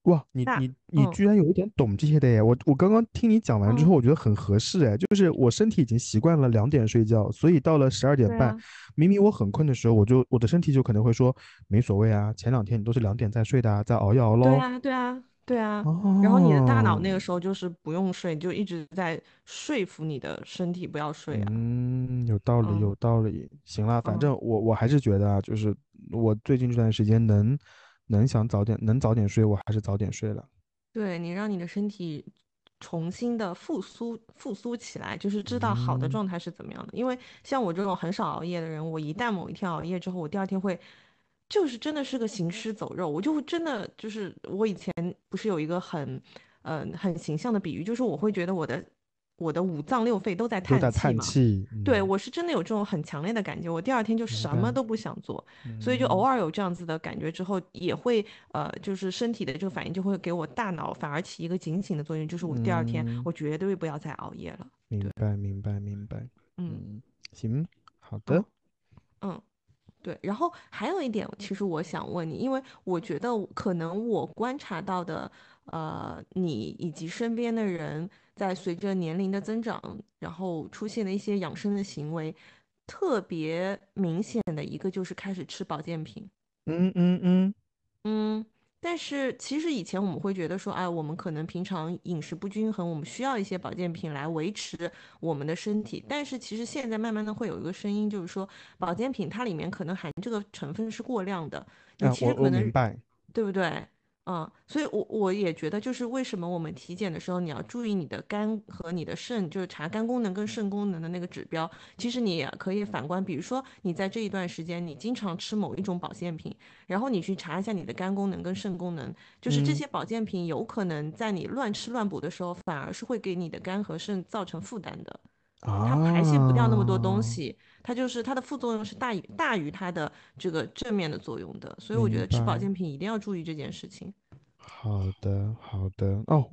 哇，你你你嗯居然有一点懂这些的耶！我我刚刚听你讲完之嗯后，我觉得很合适哎，就是我身体已经习惯了两点睡觉，所以到了十二点半，啊，明明我很困的时候，我就我的身体就可能会说没所谓啊，前两天你都是两点再睡的啊，再熬一熬喽。对啊，对啊，对啊。然后你的大脑那哦，个时候就是不用睡，就一直在说服你的身体不要睡啊。嗯，有道理，嗯有道理。行了，反嗯正我我还是觉得啊，就是我最近这段时间能能想早点能早点睡，我还是早点睡了。对你让你的身体重新的复苏复苏起来，就是知道好的嗯状态是怎么样的。因为像我这种很少熬夜的人，我一旦某一天熬夜之后，我第二天会就是真的是个行尸走肉，我就会真的就是我以前不是有一个很嗯、很形象的比喻，就是我会觉得我的我的五脏六肺都在叹气嘛。叹气，对，嗯，我是真的有这种很强烈的感觉，我第二天就，什么都不想做，所以就偶嗯尔有这样子的感觉之后，也会呃，就是身体的这个反应就会给我大脑反而起一个警醒的作用，就是我第二天嗯，我绝对不要再熬夜了。对，明白，明白，明白。嗯嗯，行，好的。嗯嗯。对，然后还有一点，其实我想问你，因为我觉得可能我观察到的，呃，你以及身边的人在随着年龄的增长，然后出现的一些养生的行为，特别明显的一个就是开始吃保健品。嗯嗯嗯，嗯，但是其实以前我们会觉得说，哎，我们可能平常饮食不均衡，我们需要一些保健品来维持我们的身体。但是其实现在慢慢的会有一个声音，就是说保健品它里面可能含这个成分是过量的，你其实可能，我明白。对不对？嗯，所以我我也觉得，就是为什么我们体检的时候，你要注意你的肝和你的肾，就是查肝功能跟肾功能的那个指标。其实你也可以反观，比如说你在这一段时间，你经常吃某一种保健品，然后你去查一下你的肝功能跟肾功能，就是这嗯些保健品有可能在你乱吃乱补的时候，反而是会给你的肝和肾造成负担的。它排泄不掉那么多东啊，西，它就是它的副作用是大于大于它的这个正面的作用的，所以我觉得吃保。健品一定要注意这件事情。好的，好的。哦，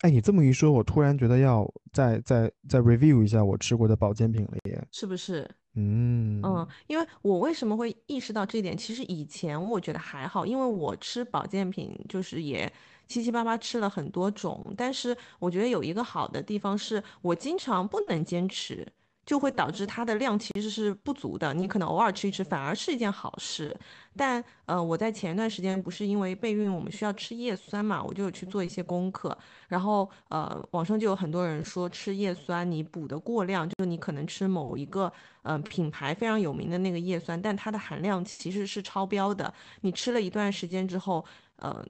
哎，你这么一说，我突然觉得要再再再 review 一下我吃过的保健品了耶。是不是？嗯嗯，因为我为什么会意识到这一点？其实以前我觉得还好，因为我吃保健品就是也七七八八吃了很多种，但是我觉得有一个好的地方是我经常不能坚持，就会导致它的量其实是不足的。你可能偶尔吃一吃，反而是一件好事。但呃，我在前一段时间不是因为备孕，我们需要吃叶酸嘛，我就有去做一些功课，然后呃，网上就有很多人说吃叶酸你补的过量，就是你可能吃某一个呃品牌非常有名的那个叶酸，但它的含量其实是超标的。你吃了一段时间之后，呃，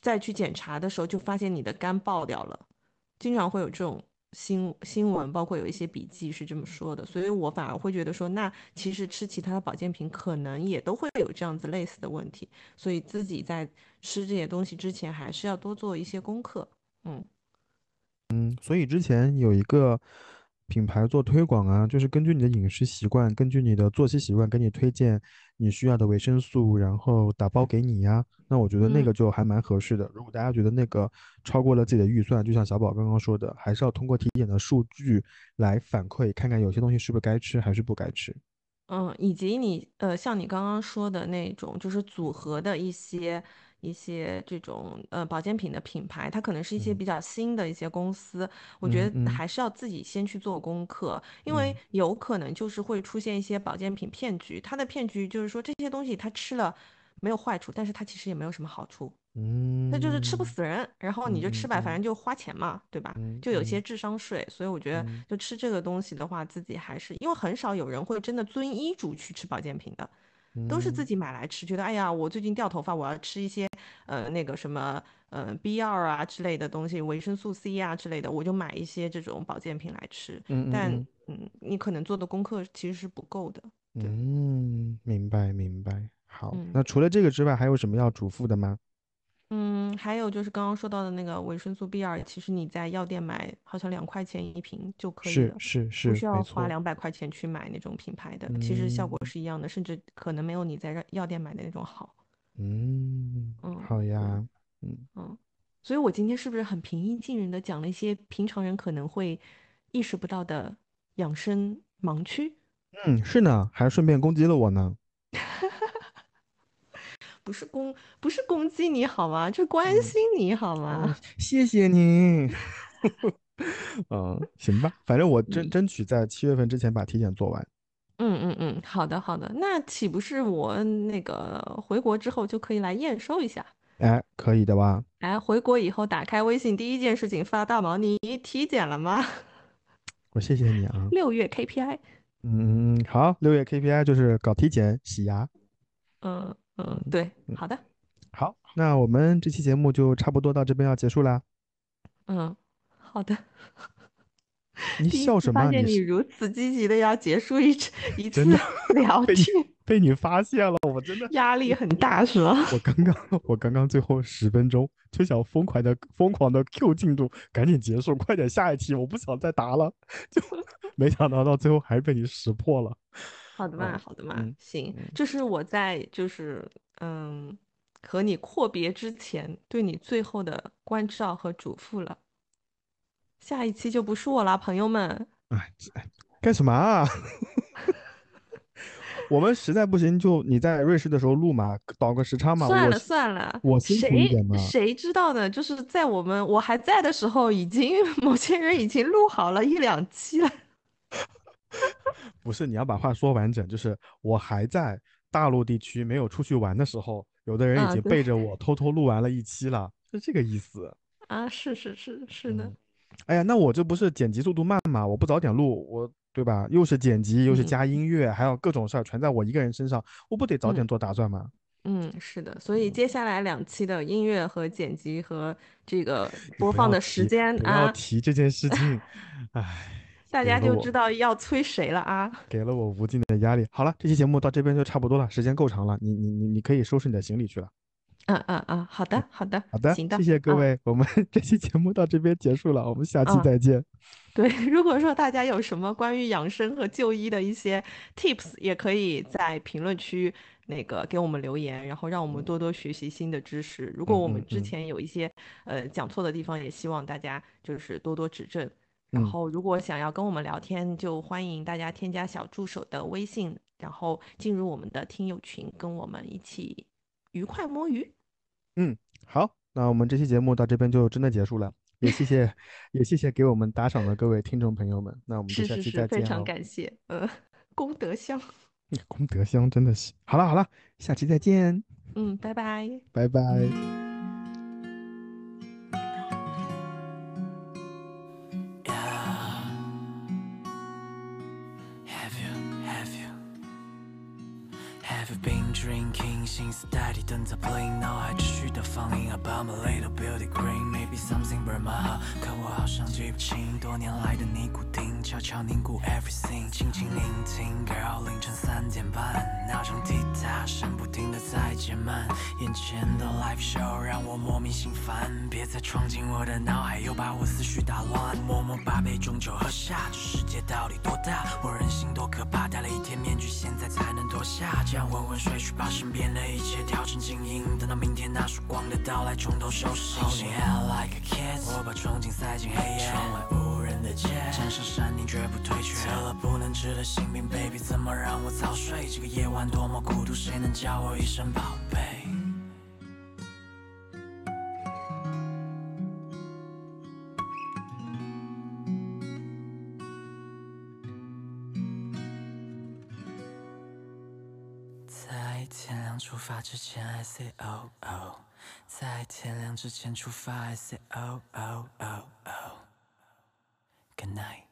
再去检查的时候就发现你的肝爆掉了，经常会有这种。新新闻包括有一些笔记是这么说的，所以我反而会觉得说，那其实吃其他的保健品可能也都会有这样子类似的问题，所以自己在吃这些东西之前还是要多做一些功课。嗯，嗯，所以之前有一个品牌做推广啊，就是根据你的饮食习惯，根据你的作息习惯，给你推荐你需要的维生素，然后打包给你呀。那我觉得那嗯个就还蛮合适的。如果大家觉得那个超过了自己的预算，就像小宝刚刚说的，还是要通过体检的数据来反馈，看看有些东西是不是该吃，还是不该吃。嗯，以及你呃，像你刚刚说的那种，就是组合的一些一些这种呃保健品的品牌，它可能是一些嗯比较新的一些公司，我觉得还是要自己先去做功课，因为嗯有可能就是会出现一些保健品骗局。它的骗局就是说这些东西它吃了没有坏处，但是它其实也没有什么好处。嗯，那就是吃不死人，然后你就吃吧，反正就花钱嘛，对吧？嗯就有些嗯智商税，所以我觉得嗯就吃这个东西的话，自己还是因为很少有人会真的遵医嘱去吃保健品的，都是自嗯己买来吃，觉得哎呀，我最近掉头发，我要吃一些呃那个什么呃 B 二啊之类的东西，维生素 C 啊之类的，我就买一些这种保健品来吃。但嗯嗯但嗯，你可能做的功课其实是不够的。嗯，明白明白。好，嗯那除了这个之外，还有什么要嘱咐的吗？嗯，还有就是刚刚说到的那个维生素 B 二，其实你在药店买好像两块钱一瓶就可以是了，是是是，需要。花两百块钱去买那种品牌的，其实效果嗯是一样的，甚至可能没有你在药药店买的那种好。嗯，嗯好呀，嗯嗯，所以我今天是不是很平易近人的讲了一些平常人可能会意识不到的养生盲区？嗯，是呢，还顺便攻击了我呢。不是攻不是攻击你好吗？是关嗯心你好嗯吗？谢谢你。嗯，行吧，反正我争嗯争取在七月份之前把体检做完。嗯嗯嗯，好的好的，那岂不是我那个回国之后就可以来验收一下？哎，可以的吧？哎，回国以后打开微信，第一件事情发大毛，你体检了吗？我谢谢你啊。六月 KPI，嗯嗯，好，六月 KPI 就是搞体检、洗牙。嗯嗯，对，好的，好，那我们这期节目就差不多到这边要结束啦。嗯，好的。你笑什么啊？发现你如此积极的要结束一次一次 聊被你天，被你发现了，我真的。压力很大是吗？我刚刚，我刚刚最后十分钟就想疯狂的疯狂的 Q 进度，赶紧结束，快点下一题，我不想再答了。就没想到到最后还是被你识破了。好的嘛，嗯好的嘛，嗯行嗯，这是我在就是嗯和你阔别之前对你最后的关照和嘱咐了。下一期就不是我啦，朋友们。哎，干什么啊？我们实在不行就你在瑞士的时候录嘛，倒个时差嘛。算了算了，我辛苦一谁点嘛谁知道呢？就是在我们我还在的时候，已经 某些人已经录好了一两期了。不是你要把话说完整，就是我还在大陆地区没有出去玩的时候，有的人已经背着我偷偷录完了一期了，是这个意思。啊，是是是是的嗯，哎呀，那我这不是剪辑速度慢嘛？我不早点录，我对吧？又是剪辑，又是嗯加音乐，还有各种事儿全在我一个人身上，我不得早点嗯做打算吗？嗯，是的，所以接下来两期的音乐和剪辑和这个 播放的时间不要啊，提这件事情，唉，大家就知道要催谁了啊。给了我无尽的压力。好了，这期节目到这边就差不多了，时间够长了，你你你你可以收拾你的行李去了。嗯嗯嗯，好的好的，好的，行的，谢谢各嗯位，我们 这期节目到这边结束了，我们下期嗯再见。对，如果说大家有什么关于养生和就医的一些 tips，也可以在评论区那个给我们留言，然后让我们多多学习新的知识。如果我们之前有一些呃讲错的地方，也希望大家就是多多指正。然嗯后，如果想要跟我们聊天，就欢迎大家添加小助手的微信，然后进入我们的听友群，跟我们一起愉快摸鱼。嗯好，那我们这期节目到这边就真的结束了，也谢谢 也谢谢给我们打赏的各位听众朋友们，那我们就是下是期再是，非常。感谢，呃，功德箱。功德箱真的是，好了好了，下期再见，嗯，拜拜。拜拜。drinking，心思代替灯在 bling，脑海持续的放映。About my little beauty queen，maybe something burn my heart，可我好像记不清多年来的尼古丁，悄悄凝固 everything，轻轻聆听，girl 凌晨三点半，闹钟踢踏声不停的在减慢，眼前的 live show 让我莫名心烦，别再闯进我的脑海，又把我思绪打乱，默默把杯中酒喝下，这世界到底多大？我人心多可怕，戴了一天面具，现在才能脱下，这样昏昏睡去，把身边的一切调成静音，等到明天那束光的到来，从头收拾。Holding hell like a kid，我把憧憬塞进黑夜，窗外无人的街，站上山顶绝不退却，得了不能治的心病，baby 怎么让我早睡？这个夜晚多么孤独，谁能叫我一声宝贝？出发之前，I say oh oh，在天亮之前出发，I say oh oh oh oh。Good night。